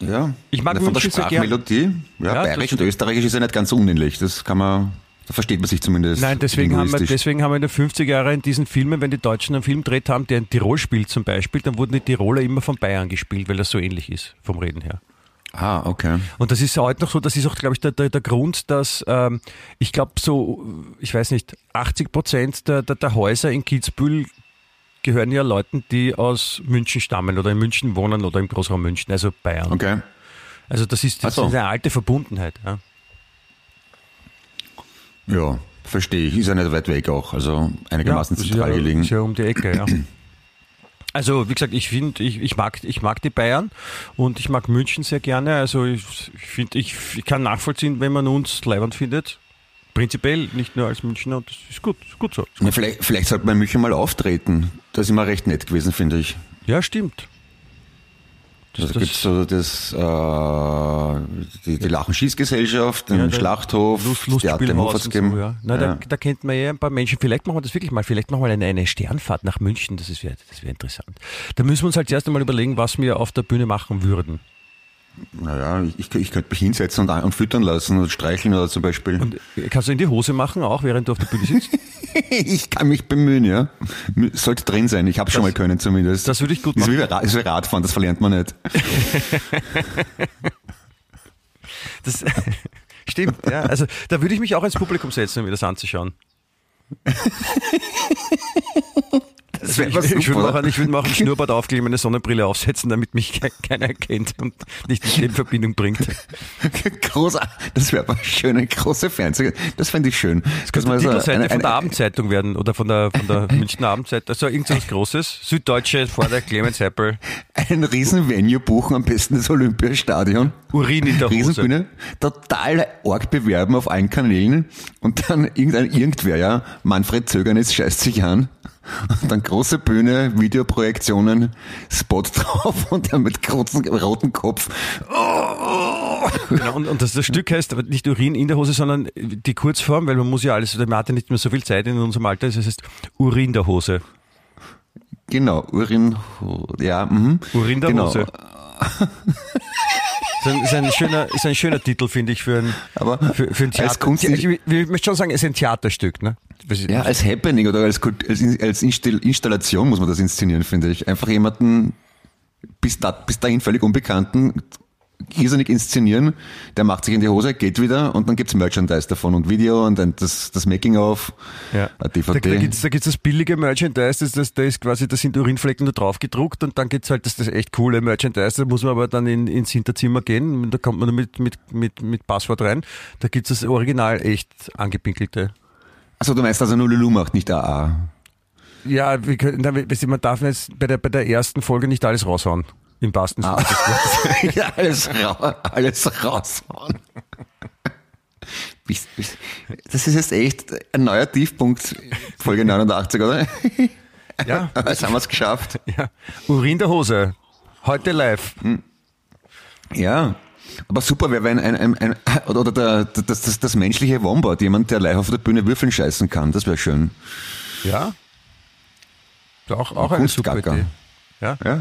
Ja. Ja. Ich mag Von der. Sprachmelodie. Ja, Ja, Bayerisch und Österreichisch ist ja nicht ganz so unähnlich. Das kann man, da versteht man sich zumindest. Nein, deswegen haben, wir, deswegen haben wir in den 50er Jahren in diesen Filmen, wenn die Deutschen einen Film gedreht haben, der in Tirol spielt zum Beispiel, dann wurden die Tiroler immer von Bayern gespielt, weil das so ähnlich ist vom Reden her. Ah, okay. Und das ist heute noch so, das ist auch, glaube ich, der, der, der Grund, dass ähm, ich glaube, so, ich weiß nicht, 80 Prozent der, der, der Häuser in Kitzbühel gehören ja Leuten, die aus München stammen oder in München wohnen oder im Großraum München, also Bayern. Okay. Also das ist, das so. ist eine alte Verbundenheit. Ja. Ja, verstehe ich. Ist ja nicht weit weg auch. Also einigermaßen ist zentral ja, gelegen. Ist ja um die Ecke, ja. Also wie gesagt, ich finde, ich, ich, mag, ich mag die Bayern und ich mag München sehr gerne. Also ich, ich finde, ich, ich kann nachvollziehen, wenn man uns leibend findet. Prinzipiell, nicht nur als Münchner, und das ist gut, ist gut so. Ja, vielleicht, vielleicht sollte man in München mal auftreten. Das ist immer recht nett gewesen, finde ich. Ja, stimmt. Da das- gibt es so das, äh, die, die Lachen-Schießgesellschaft, den Ja, Schlachthof, Lust, das Theater im Hof gegeben. so, ja. Na, Ja. Da, da kennt man ja ein paar Menschen. Vielleicht machen wir das wirklich mal. Vielleicht machen wir eine, eine Sternfahrt nach München. Das wäre das wär interessant. Da müssen wir uns halt erst einmal überlegen, was wir auf der Bühne machen würden. Naja, ich, ich könnte mich hinsetzen und, und füttern lassen und streicheln oder zum Beispiel. Und äh, kannst du in die Hose machen, auch während du auf der Bühne sitzt? ich kann mich bemühen, ja. Sollte drin sein. Ich habe schon mal können zumindest. das würde ich gut Ist wie, machen. Ra- ist wie Radfahren, das verlernt man nicht. Das stimmt, ja. Also da würde ich mich auch ins Publikum setzen, um mir das anzuschauen. Das wäre Ich, ich, würde ein- ich auch ein Schnurrbart aufkleben, meine Sonnenbrille aufsetzen, damit mich ke keiner erkennt und nicht in Verbindung bringt. Groß, das wäre aber schön, eine große Fernseh. Das fände ich schön. Das könnte die Titelseite von der Abendzeitung werden oder von der, von der Münchner Abendzeitung. Also irgendwas Großes. Süddeutsche vor der Clemens Heppel. Ein riesen Venue buchen, am besten das Olympiastadion. Urin in der Hose. Riesenbühne, total arg bewerben auf allen Kanälen und dann irgendein irgendwer, ja, Manfred Zögernes scheißt sich an dann große Bühne, Videoprojektionen, Spot drauf und dann mit großen roten Kopf. Genau, und, und das, das Stück heißt aber nicht Urin in der Hose, sondern die Kurzform, weil man muss ja alles, man hat ja nicht mehr so viel Zeit in unserem Alter, das heißt Urin der Hose. Genau, Urin, ja, mhm. Urin der genau. Hose. Ist ein, ist ein schöner, ist ein schöner Titel, finde ich, für ein, Aber für, für ein als Theater. Kunst- ich, ich, ich möchte schon sagen, es ist ein Theaterstück, ne? Ja, als Happening oder als, Kult- als, als Install- Installation muss man das inszenieren, finde ich. Einfach jemanden bis, da, bis dahin völlig Unbekannten irrsinnig inszenieren, der macht sich in die Hose, geht wieder und dann gibt's Merchandise davon und Video und dann das, das Making-of, Ja. eine Da, DVD. da gibt's da gibt's das billige Merchandise, das, das, da ist quasi, da sind Urinflecken nur drauf gedruckt und dann gibt's halt das, das echt coole Merchandise, da muss man aber dann in, ins Hinterzimmer gehen, da kommt man mit, mit, mit, mit Passwort rein, da gibt's das Original echt angepinkelte. Also du meinst also nur Lulu macht nicht AA. Ja, wir können, na, du, man darf jetzt bei der, bei der ersten Folge nicht alles raushauen. Im wahrsten Sinne des Wortes. ja, alles, ra alles raushauen. Das ist jetzt echt ein neuer Tiefpunkt, Folge 89, oder? Ja, Jetzt haben wir es geschafft. ja. Urin der Hose. Heute live. Ja. Aber super wäre, wenn ein, ein, ein oder, der, das, das, das menschliche Wombat, jemand, der live auf der Bühne Würfeln scheißen kann, das wäre schön. Ja. Auch, auch eine super. Idee. Ja. Ja?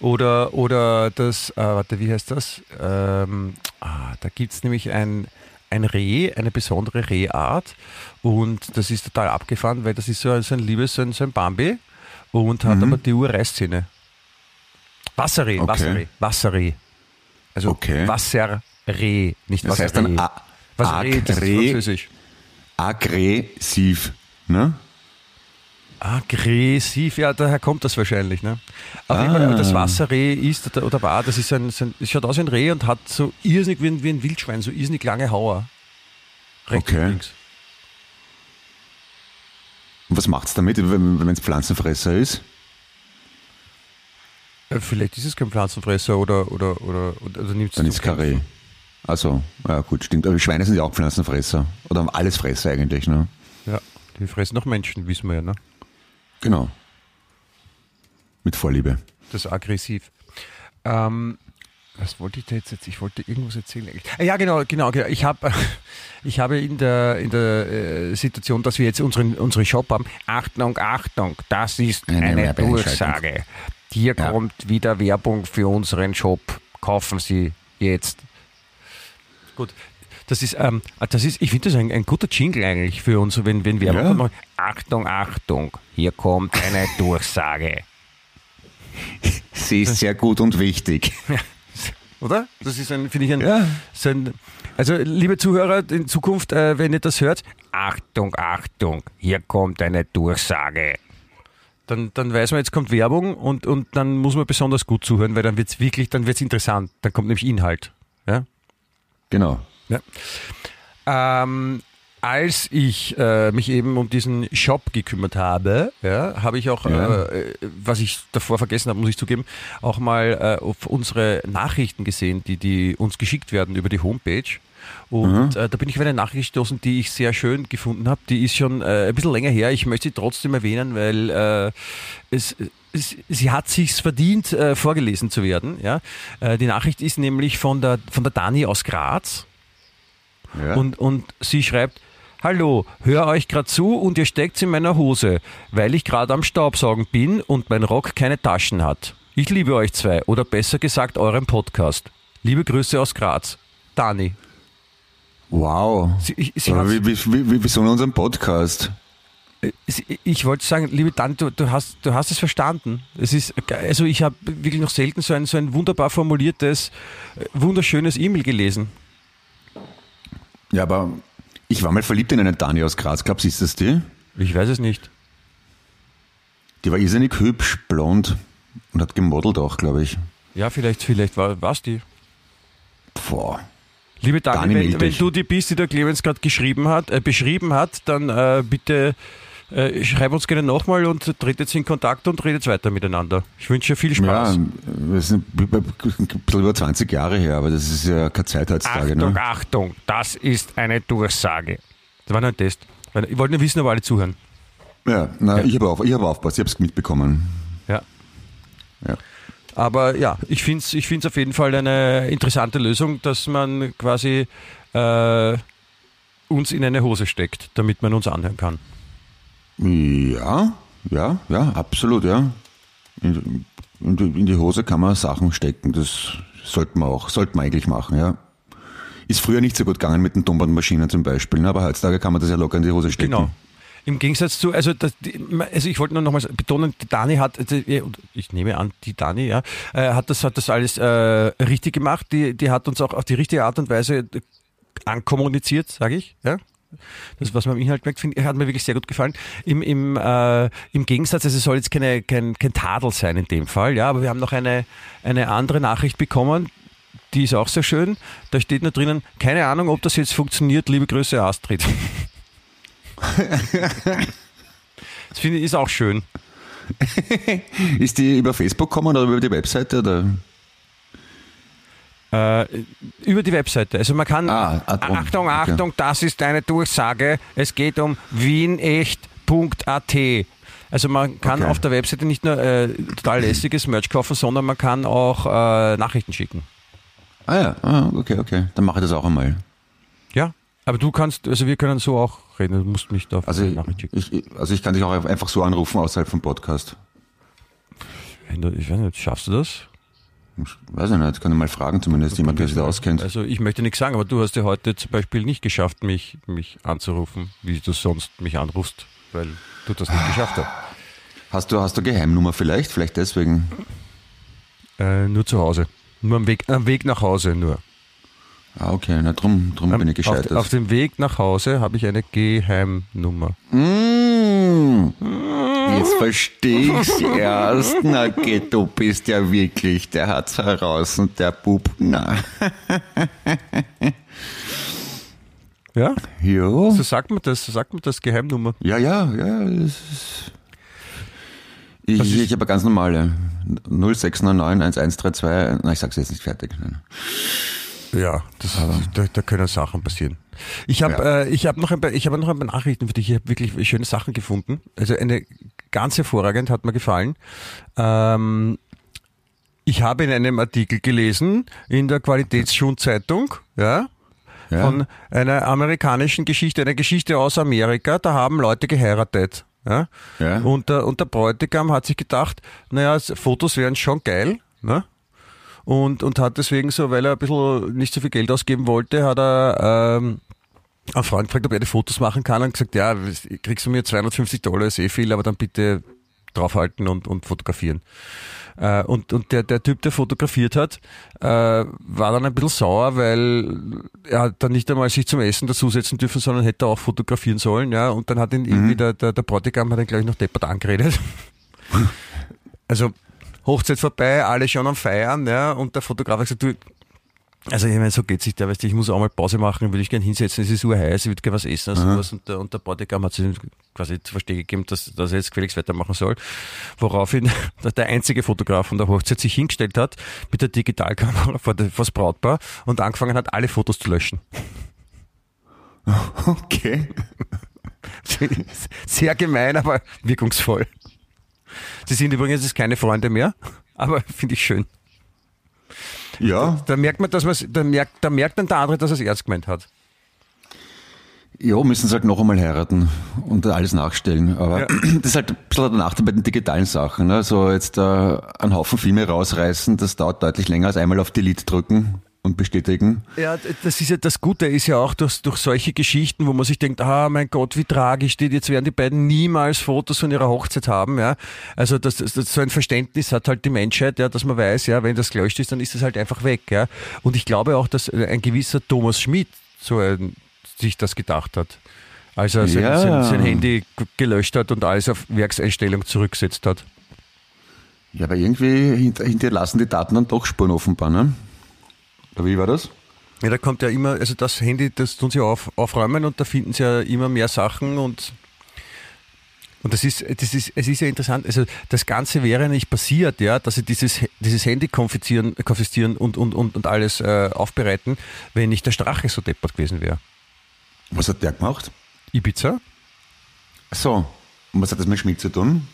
Oder, oder das, äh, warte, wie heißt das? Ähm, ah, da gibt's nämlich ein, ein Reh, eine besondere Rehart und das ist total abgefahren, weil das ist so, ein- so ein liebes, so ein, so ein Bambi und hat aber die Urreißzähne. Wasserreh, Okay. Wasserreh, Wasserreh. Also Okay. Wasserreh, nicht Das heißt dann. A- Wasserreh, das ist französisch. Aggressiv. Ne? Aggressiv, ja, daher kommt das wahrscheinlich. Ne? Auf jeden Fall, Ah. das Wasserreh ist oder, oder war, das ist ein, so ein, schaut aus wie ein Reh und hat so irrsinnig wie ein, wie ein Wildschwein, so irrsinnig lange Hauer. Rechts Okay. und links. Und was macht's damit, wenn es Pflanzenfresser ist? Äh, Vielleicht ist es kein Pflanzenfresser oder, oder, oder, oder nimmt Dann ist Karree. Also, ja gut, stimmt. Aber Schweine sind ja auch Pflanzenfresser. Oder alles Fresser eigentlich, ne? Ja, die fressen noch Menschen, wissen wir ja. Ne? Genau. Mit Vorliebe. Das ist aggressiv. Ähm, was wollte ich da jetzt, jetzt? Ich wollte irgendwas erzählen. Ah, Ja, genau, genau. genau. Ich, hab, ich habe in der, in der äh, Situation, dass wir jetzt unseren, unseren Shop haben. Achtung, Achtung, das ist Eine eine. Durchsage. Hier Ja. kommt wieder Werbung für unseren Shop. Kaufen Sie jetzt. Gut. Das ist, ähm, das ist, ich finde das ein, ein guter Jingle eigentlich für uns, wenn, wenn Werbung Ja. kommt. Achtung, Achtung, hier kommt eine Durchsage. Sie ist sehr gut und wichtig. Oder? Das ist ein, finde ich ein, Ja. so ein, also liebe Zuhörer, in Zukunft, äh, wenn ihr das hört, Achtung, Achtung, hier kommt eine Durchsage. Dann, dann weiß man, jetzt kommt Werbung und, und dann muss man besonders gut zuhören, weil dann wird's wirklich, dann wird's interessant. Dann kommt nämlich Inhalt. Ja? Genau. Ja. Ähm, als ich äh, mich eben um diesen Shop gekümmert habe, ja, habe ich auch, Ja. äh, was ich davor vergessen habe, muss ich zugeben, auch mal äh, auf unsere Nachrichten gesehen, die, die uns geschickt werden über die Homepage. Und äh, da bin ich auf eine Nachricht gestoßen, die ich sehr schön gefunden habe. Die ist schon äh, ein bisschen länger her. Ich möchte sie trotzdem erwähnen, weil äh, es, es, sie hat sich's verdient, äh, vorgelesen zu werden. Ja? Äh, die Nachricht ist nämlich von der, von der Dani aus Graz. Ja. Und, und sie schreibt, Hallo, hör euch gerade zu und ihr steckt's in meiner Hose, weil ich gerade am Staubsaugen bin und mein Rock keine Taschen hat. Ich liebe euch zwei, oder besser gesagt euren Podcast. Liebe Grüße aus Graz. Dani. Wow. Sie, ich, sie wie, wie, wie, wie, wieso in unserem Podcast? sie, ich wollte sagen, liebe Dani, du, du, hast, du hast es verstanden. Es ist, also ich habe wirklich noch selten so ein, so ein wunderbar formuliertes, äh, wunderschönes E-Mail gelesen. Ja, aber ich war mal verliebt in eine Dani aus Graz. Glaubst du, ist das die? Ich weiß es nicht. Die war irrsinnig hübsch, blond und hat gemodelt auch, glaube ich. Ja, vielleicht, vielleicht war es die. Boah. Liebe Dani, Dani, wenn, wenn du die bist, die der Clemens gerade geschrieben hat, äh, beschrieben hat, dann äh, bitte äh, schreib uns gerne nochmal und tretet in Kontakt und redet weiter miteinander. Ich wünsche viel Spaß. Ja, wir sind ein bisschen über 20 Jahre her, aber das ist ja keine Zeit heutzutage. Achtung, Ne? Achtung, das ist eine Durchsage. Das war nur ein Test. Ich wollte nur wissen, ob alle zuhören. Ja, na, ich habe auf, ich hab aufgepasst, ich habe es mitbekommen. Ja. Ja. Aber ja, ich finde es ich find's auf jeden Fall eine interessante Lösung, dass man quasi äh, uns in eine Hose steckt, damit man uns anhören kann. Ja, ja, ja, absolut, ja. In, in, die- in die Hose kann man Sachen stecken, das sollte man auch, sollte man eigentlich machen, ja. Ist früher nicht so gut gegangen mit den Tonbandmaschinen zum Beispiel, ne? aber heutzutage kann man das ja locker in die Hose stecken. Genau. Im Gegensatz zu, also, das, also ich wollte nur nochmals betonen, die Dani hat, ich nehme an, die Dani, ja, äh, hat das, hat das alles äh, richtig gemacht. Die, die hat uns auch auf die richtige Art und Weise äh, ankommuniziert, sage ich. Ja? Das, was man im Inhalt merkt, find, hat mir wirklich sehr gut gefallen. Im, im, äh, im Gegensatz, also es soll jetzt keine, kein, kein Tadel sein in dem Fall, ja, aber wir haben noch eine, eine andere Nachricht bekommen, die ist auch sehr schön. Da steht nur drinnen, keine Ahnung, ob das jetzt funktioniert, liebe Grüße Astrid. Das finde ich ist auch schön. Ist die über Facebook gekommen oder über die Webseite? Oder? Äh, über die Webseite. Also man kann. Ah, drum. Achtung, Okay. Achtung, das ist eine Durchsage. Es geht um wienecht.at. Also man kann Okay. auf der Webseite nicht nur äh, total lässiges Merch kaufen, sondern man kann auch äh, Nachrichten schicken. Ah ja, ah, okay, okay. Dann mache ich das auch einmal. Aber du kannst, also wir können so auch reden, du musst mich da Also ich, Nachricht schicken. ich, also ich kann dich auch einfach so anrufen außerhalb vom Podcast. Ich weiß nicht, schaffst du das? Weiß ich nicht, kann ich mal fragen, zumindest jemand, der sich da auskennt. Also ich möchte nichts sagen, aber du hast ja heute zum Beispiel nicht geschafft, mich, mich anzurufen, wie du sonst mich anrufst, weil du das nicht geschafft hast. Hast du, hast du Geheimnummer vielleicht? Vielleicht deswegen. Äh, nur zu Hause. Nur am Weg, am Weg nach Hause nur. Ah, okay, na drum, drum bin ich auf, gescheitert. auf dem Weg nach Hause habe ich eine Geheimnummer. Mmh, jetzt verstehe ich's erst. Na, geh, du bist ja wirklich, der hat's heraus und der Bub, na. Ja? Jo. So sagt man das, so sagt man das Geheimnummer. Ja, ja, ja. Ich, ist- ich habe eine ganz normale. 0699 1132. Na, ich sag's jetzt nicht fertig. Nein. Ja, das, da, da können Sachen passieren. Ich habe Ja. äh, ich hab noch, ein paar- ich hab noch ein paar Nachrichten für dich. Ich habe wirklich schöne Sachen gefunden. Also eine ganz hervorragend, hat mir gefallen. Ähm, ich habe in einem Artikel gelesen in der Qualitätsschulzeitung, ja, Ja. von einer amerikanischen Geschichte, eine Geschichte aus Amerika, da haben Leute geheiratet. Ja? Ja. Und, der, und der Bräutigam hat sich gedacht, naja, Fotos wären schon geil. Ne? Und, und hat deswegen so, weil er ein bisschen nicht so viel Geld ausgeben wollte, hat er ähm, einen Freund gefragt, ob er die Fotos machen kann und gesagt, ja, kriegst du mir 250 Dollar, ist eh viel, aber dann bitte draufhalten und, und fotografieren. Äh, und und der, der Typ, der fotografiert hat, äh, war dann ein bisschen sauer, weil er hat dann nicht einmal sich zum Essen dazusetzen dürfen, sondern hätte auch fotografieren sollen. Ja, und dann hat ihn irgendwie der, der, der Bräutigam hat ihn gleich noch deppert angeredet. also Hochzeit vorbei, alle schon am Feiern, ja, und der Fotograf hat gesagt, du, also ich meine, so geht sich der, weißt du, ich muss auch mal Pause machen, würde ich gerne hinsetzen, es ist urheiß, ich würde gerne was essen oder sowas. Und der, und der Bräutigam hat sich quasi zu verstehen gegeben, dass, dass er jetzt gefälligst weitermachen soll. Woraufhin der einzige Fotograf von der Hochzeit sich hingestellt hat mit der Digitalkamera vor, der, vor das Brautpaar und angefangen hat, alle Fotos zu löschen. Okay. Sehr gemein, aber wirkungsvoll. Sie sind übrigens jetzt keine Freunde mehr, aber finde ich schön. Ja, Da merkt man, dass man, da merkt, da merkt dann der andere, dass er es ernst gemeint hat. ja, müssen sie halt noch einmal heiraten und alles nachstellen. Aber Ja. das ist halt ein bisschen der Nachteil bei den digitalen Sachen. Ne? So jetzt äh, einen Haufen Filme rausreißen, das dauert deutlich länger als einmal auf Delete drücken und bestätigen. Ja, das ist ja das Gute ist ja auch durch, durch solche Geschichten, wo man sich denkt, ah mein Gott, wie tragisch die, jetzt werden die beiden niemals Fotos von ihrer Hochzeit haben, ja. Also das, das, das, so ein Verständnis hat halt die Menschheit, ja, dass man weiß, ja, wenn das gelöscht ist, dann ist das halt einfach weg, ja. Und ich glaube auch, dass ein gewisser Thomas Schmidt so ein, sich das gedacht hat. Als er sein, Ja. sein, sein Handy g- gelöscht hat und alles auf Werkseinstellung zurückgesetzt hat. Ja, aber irgendwie hint- hinterlassen die Daten dann doch Spuren offenbar, ne? Oder wie war das? Ja, da kommt ja immer, also das Handy, das tun sie auf, aufräumen und da finden sie ja immer mehr Sachen und und das ist, das ist, es ist ja interessant, also das Ganze wäre nicht passiert, ja, dass sie dieses, dieses Handy konfiszieren, konfiszieren und, und, und, und alles äh, aufbereiten, wenn nicht der Strache so deppert gewesen wäre. Was hat der gemacht? Ibiza? So. Und was hat das mit Schmidt zu tun?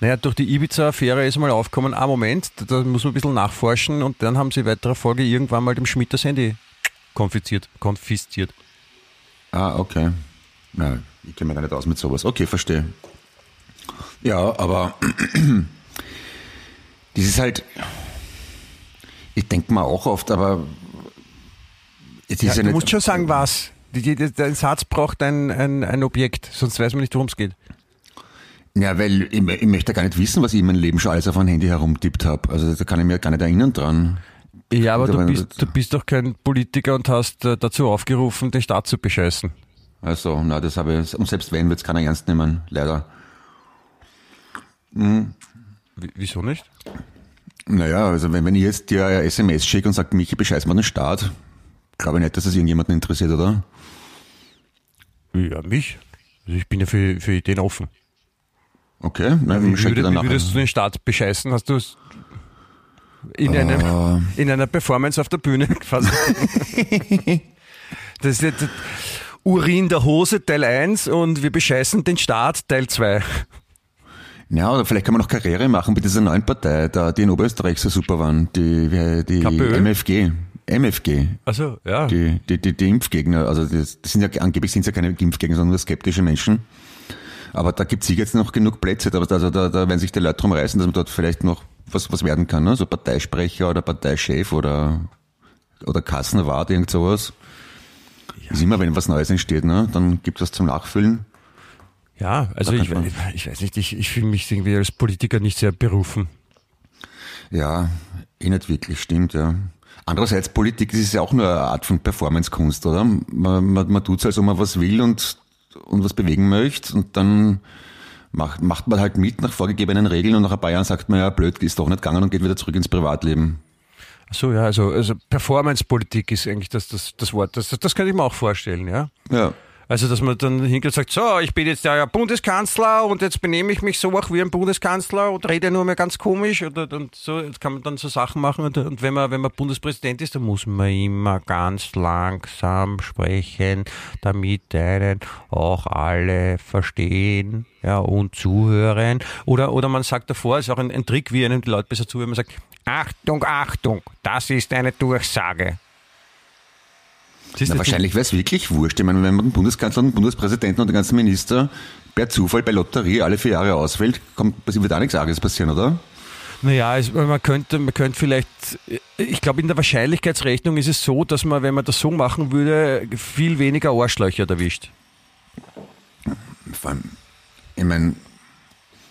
Naja, durch die Ibiza-Affäre ist mal aufgekommen, ah Moment, da, muss man ein bisschen nachforschen und dann haben sie in weiterer Folge irgendwann mal dem Schmidt das Handy konfiziert, konfisziert. Ah, okay. Na, ich kenne mich gar nicht aus mit sowas. Okay, verstehe. Ja, aber das ist halt, ich denke mal auch oft, aber es ist Ja, ja, du musst schon sagen, was. Dein Satz braucht ein, ein, ein Objekt, sonst weiß man nicht, worum es geht. Ja, weil ich, ich möchte gar nicht wissen, was ich in meinem Leben schon alles auf ein Handy herumtippt habe. Also da kann ich mir gar nicht erinnern dran. Ja, aber du bist, du bist doch kein Politiker und hast äh, dazu aufgerufen, den Staat zu bescheißen. Also, na, das habe ich, und selbst wenn, wird es keiner ernst nehmen, leider. W wieso nicht? Naja, also wenn, wenn ich jetzt dir eine SMS schicke und sage, Michi, bescheiß mal den Staat, glaube ich nicht, dass es irgendjemanden interessiert, oder? Ja, mich. Also ich bin ja für, für Ideen offen. Okay, na, Wie, wie, wie würdest du den Staat bescheißen? Hast du es in, einem, Ah. in einer Performance auf der Bühne quasi? das ist jetzt Urin der Hose Teil 1 und wir bescheißen den Staat Teil 2. Ja, oder vielleicht kann man noch Karriere machen mit dieser neuen Partei, da, die in Oberösterreich so super waren, die, die KPÖ? MFG. MFG. Also, ja. Die, die, die, die Impfgegner, also das, das sind ja angeblich sind ja keine Impfgegner, sondern nur skeptische Menschen. Aber da gibt's sicher jetzt noch genug Plätze, aber also da, da werden sich die Leute drum reißen, dass man dort vielleicht noch was, was werden kann, ne? so Parteisprecher oder Parteichef oder, oder Kassenwart, irgend sowas. Ist immer, wenn was Neues entsteht, ne? dann gibt's was zum Nachfüllen. Ja, also ich, ich weiß nicht, ich, ich fühle mich irgendwie als Politiker nicht sehr berufen. Ja, eh nicht wirklich, stimmt, ja. Andererseits, Politik ist ja auch nur eine Art von Performancekunst, oder? Man, man, man tut's, als ob man was will und, und was bewegen möchte und dann macht, macht man halt mit nach vorgegebenen Regeln und nach ein paar Jahren sagt man, ja, blöd, ist doch nicht gegangen und geht wieder zurück ins Privatleben. Ach So, ja, also, also Performance-Politik ist eigentlich das, das, das Wort. Das, das kann ich mir auch vorstellen, ja. Ja. Also, dass man dann hingeht und sagt, so, ich bin jetzt der Bundeskanzler und jetzt benehme ich mich so auch wie ein Bundeskanzler und rede nur mehr ganz komisch oder und so, jetzt kann man dann so Sachen machen und, und wenn man, wenn man Bundespräsident ist, dann muss man immer ganz langsam sprechen, damit einen auch alle verstehen, ja, und zuhören. Oder, oder man sagt davor, ist auch ein, ein Trick, wie einem die Leute besser zuhören, man sagt, Achtung, Achtung, das ist eine Durchsage. Na, wahrscheinlich wäre es wirklich wurscht. Ich meine, wenn man den Bundeskanzler, den Bundespräsidenten und den ganzen Minister per Zufall bei Lotterie alle vier Jahre auswählt, kommt, wird auch nichts Arges passieren, oder? Naja, es, man könnte, man könnte vielleicht, ich glaube, in der Wahrscheinlichkeitsrechnung ist es so, dass man, wenn man das so machen würde, viel weniger Arschlöcher erwischt. Vor allem, ich meine,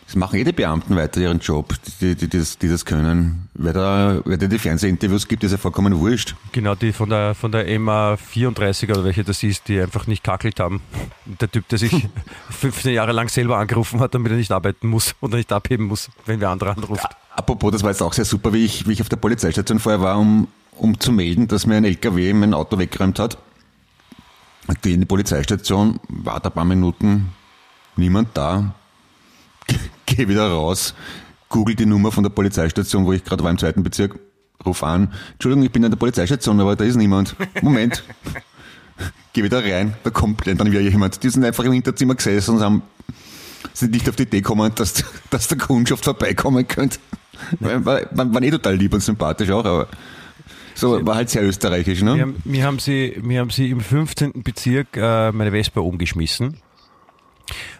das machen eh die Beamten weiter ihren Job, die, die, die, das, die das können. Wer da, wer da die Fernsehinterviews gibt, ist ja vollkommen wurscht. Genau, die von der, von der EMA 34 oder welche das ist, die einfach nicht kackelt haben. Der Typ, der sich 15 Jahre lang selber angerufen hat, damit er nicht arbeiten muss oder nicht abheben muss, wenn wer andere anruft. Apropos, das war jetzt auch sehr super, wie ich, wie ich auf der Polizeistation vorher war, um, um zu melden, dass mir ein LKW mein Auto weggeräumt hat. Und gehe in die Polizeistation, warte ein paar Minuten, niemand da, gehe wieder raus, google die Nummer von der Polizeistation, wo ich gerade war im zweiten Bezirk, ruf an, Entschuldigung, ich bin an der Polizeistation, aber da ist niemand. Moment. Geh wieder rein, da kommt dann wieder jemand. Die sind einfach im Hinterzimmer gesessen und haben, sind nicht auf die Idee gekommen, dass, dass der Kundschaft vorbeikommen könnte. War, war, waren eh total lieb und sympathisch auch, aber so war halt sehr österreichisch, Mir, ne? haben- mir, haben sie, mir haben sie im 15. Bezirk äh, meine Vespa umgeschmissen.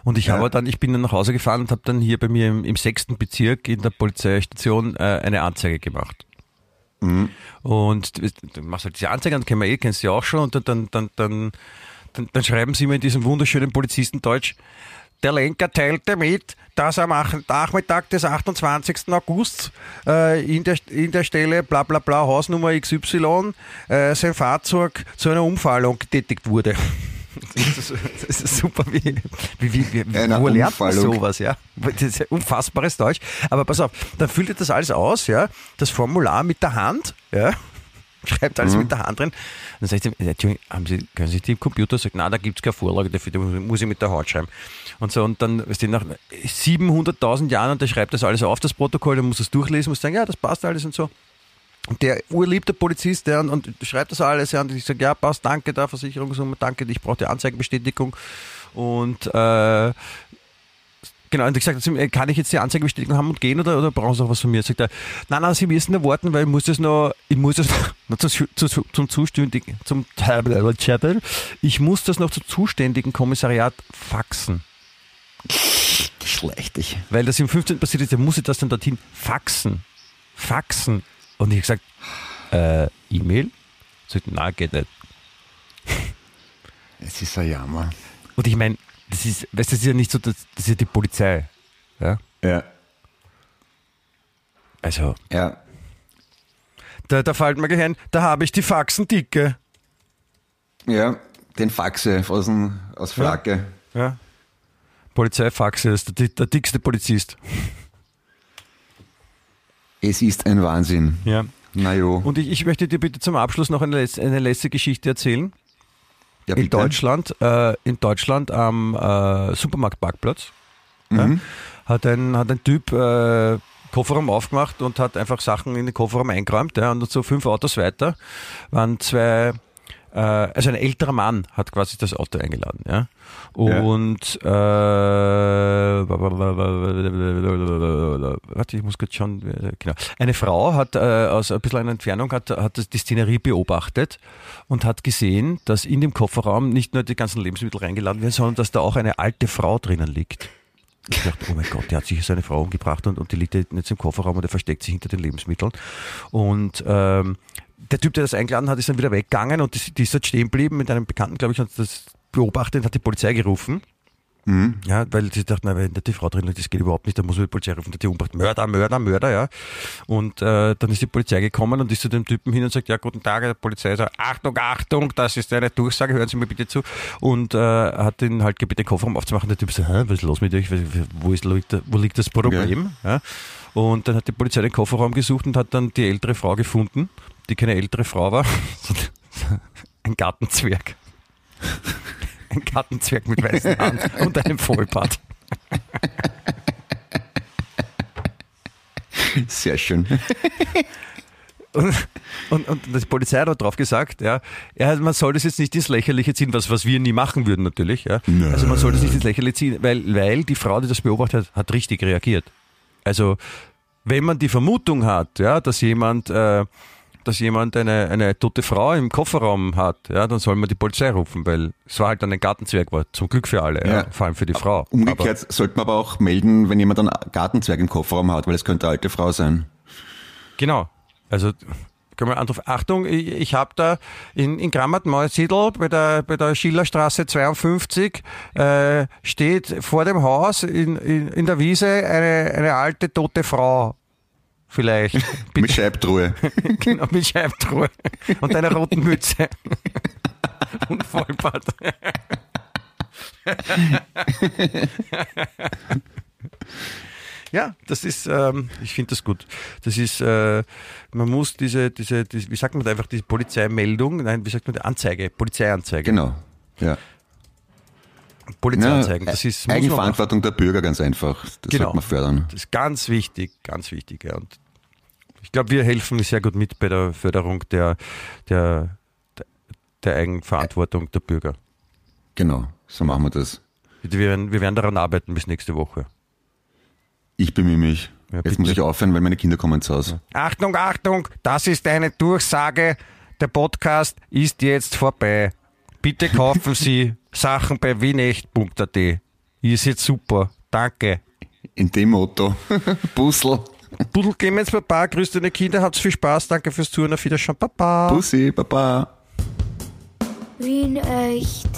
Und ich Ja. habe dann, ich bin dann nach Hause gefahren und habe dann hier bei mir im, im 6. Bezirk in der Polizeistation äh, eine Anzeige gemacht. Und du machst halt diese Anzeige, dann kennen wir eh, kennst du ja auch schon, und dann, dann, dann, dann, dann, dann schreiben sie mir in diesem wunderschönen Polizistendeutsch, der Lenker teilte mit, dass am Ach- Nachmittag des 28. August äh, in, der, in der Stelle bla bla bla Hausnummer XY äh, sein Fahrzeug zu einer Umfallung getätigt wurde. Das ist, das ist super, wie, wie, wie, wie wo lernt man sowas, ja? Das ist ja unfassbares Deutsch. Aber pass auf, dann füllt ihr das alles aus, ja? Das Formular mit der Hand, ja? Schreibt alles mit der Hand drin. Dann sagt sie, Entschuldigung, haben Sie, können Sie die im Computer sagen, na, da gibt es keine Vorlage dafür, da muss ich mit der Hand schreiben. Und so, und dann ist die nach 700.000 Jahren und der schreibt das alles auf, das Protokoll, dann muss es durchlesen, muss sagen, ja, das passt alles und so. Der urliebte Polizist, der und, und schreibt das alles, ja, und ich sage, ja, passt, danke der Versicherungssumme, danke, ich brauche die Anzeigenbestätigung. Und äh, Genau, und ich ihm, äh, kann ich jetzt die Anzeige bestätigen haben und gehen oder, oder brauchen Sie noch was von mir? Sagt er, nein, nein, Sie müssen nur warten, weil ich muss das noch, ich muss das noch zu, zu, zu, zum zuständigen, zum ich muss das noch zum zuständigen Kommissariat faxen. Schlecht dich. Weil das im 15. passiert ist, der muss ich das dann dorthin faxen. Faxen. Und ich gesagt, äh, E-Mail? Sagt, nein, geht nicht. Es ist ein Jammer. Und ich meine, das ist, weißt du, das ist ja nicht so, das, das ist ja die Polizei. Ja? Ja. Also, Ja. da, da fällt mir gleich ein, da habe ich die Faxen dicke. Ja. Den Faxe aus, dem, aus Flagge. Ja. Polizeifaxe ist der, der dickste Polizist. Es ist ein Wahnsinn. Ja. Na jo. Und ich, ich möchte dir bitte zum Abschluss noch eine, letz- eine letzte Geschichte erzählen. Ja, in. Deutschland, äh, in Deutschland am äh, Supermarktparkplatz ja, hat, ein, hat ein Typ äh, Kofferraum aufgemacht und hat einfach Sachen in den Kofferraum eingeräumt. Ja, und so fünf Autos weiter waren zwei, äh, also ein älterer Mann hat quasi das Auto eingeladen. Ja. Und äh, warte, ich muss gerade schauen, äh, genau. Eine Frau hat äh, aus ein bisschen einer Entfernung hat, hat das- die Szenerie beobachtet und hat gesehen, dass in dem Kofferraum nicht nur die ganzen Lebensmittel reingeladen werden, sondern dass da auch eine alte Frau drinnen liegt. Ich dachte, oh mein Gott, der hat sicher seine Frau umgebracht und, und die liegt jetzt im Kofferraum und der versteckt sich hinter den Lebensmitteln. Und ähm, der Typ, der das eingeladen hat, ist dann wieder weggegangen und die, die ist dort stehen geblieben mit einem Bekannten, glaube ich, hat das beobachtet und hat die Polizei gerufen. Ja, weil sie dachten, na, wenn da die Frau drin liegt, das geht überhaupt nicht, da muss man die Polizei rufen, die umgebracht, Mörder, Mörder, Mörder, ja. Und äh, dann ist die Polizei gekommen und ist zu dem Typen hin und sagt, ja, guten Tag, der Polizei sagt, Achtung, Achtung, das ist eine Durchsage, hören Sie mir bitte zu. Und äh, hat ihn halt gebeten, den Kofferraum aufzumachen. Der Typ sagt, Hä, was ist los mit euch, wo, ist, liegt, wo liegt das Problem? Ja. Und dann hat die Polizei den Kofferraum gesucht und hat dann die ältere Frau gefunden, die keine ältere Frau war, ein Gartenzwerg. Ein Gartenzwerg mit weißen Haaren und einem Vollbart. Sehr schön. Und, und, und die Polizei hat drauf gesagt, ja, ja, man soll das jetzt nicht ins Lächerliche ziehen, was, was wir nie machen würden natürlich. Ja. Also man soll das nicht ins Lächerliche ziehen, weil, weil die Frau, die das beobachtet hat, hat richtig reagiert. Also wenn man die Vermutung hat, ja, dass jemand, äh, dass jemand eine, eine tote Frau im Kofferraum hat, ja, dann soll man die Polizei rufen, weil es war halt dann ein Gartenzwerg, war zum Glück für alle, ja. Ja. vor allem für die Frau. Umgekehrt sollte man aber auch melden, wenn jemand einen Gartenzwerg im Kofferraum hat, weil es könnte eine alte Frau sein. Genau. Also können wir anrufen. Achtung, ich, ich habe da in, in Grammat-Neusiedl bei der, bei der Schillerstraße 52 äh, steht vor dem Haus in, in, in der Wiese eine, eine alte tote Frau. Vielleicht. Mit Bitte, Scheibtruhe. genau, mit Scheibtruhe und einer roten Mütze. und Vollbart. Ja, das ist, ähm, ich finde das gut. Das ist, äh, man muss diese, diese, diese, wie sagt man da einfach, diese Polizeimeldung, nein, wie sagt man, die Anzeige, Polizeianzeige. Genau. Ja. Polizeianzeigen, das ist, muss man machen. Eigenverantwortung der Bürger ganz einfach. Das Genau. sollte man fördern. Das ist ganz wichtig, ganz wichtig. Ja. Und ich glaube, wir helfen sehr gut mit bei der Förderung der, der, der, der Eigenverantwortung der Bürger. Genau. So machen wir das. Wir werden, wir werden daran arbeiten bis nächste Woche. Ich bemühe mich. Ja, Jetzt bitte. muss ich aufhören, weil meine Kinder kommen zu Hause. Achtung, Achtung, das ist eine Durchsage. Der Podcast ist jetzt vorbei. Bitte kaufen Sie Sachen bei wienecht.at. Ihr seid super. Danke. In dem Motto. Bussel. Budel Clemens Papa, grüß deine Kinder, habt's viel Spaß, danke fürs Zuhören, auf Wiedersehen, Papa. Bussi, Baba. Wien echt.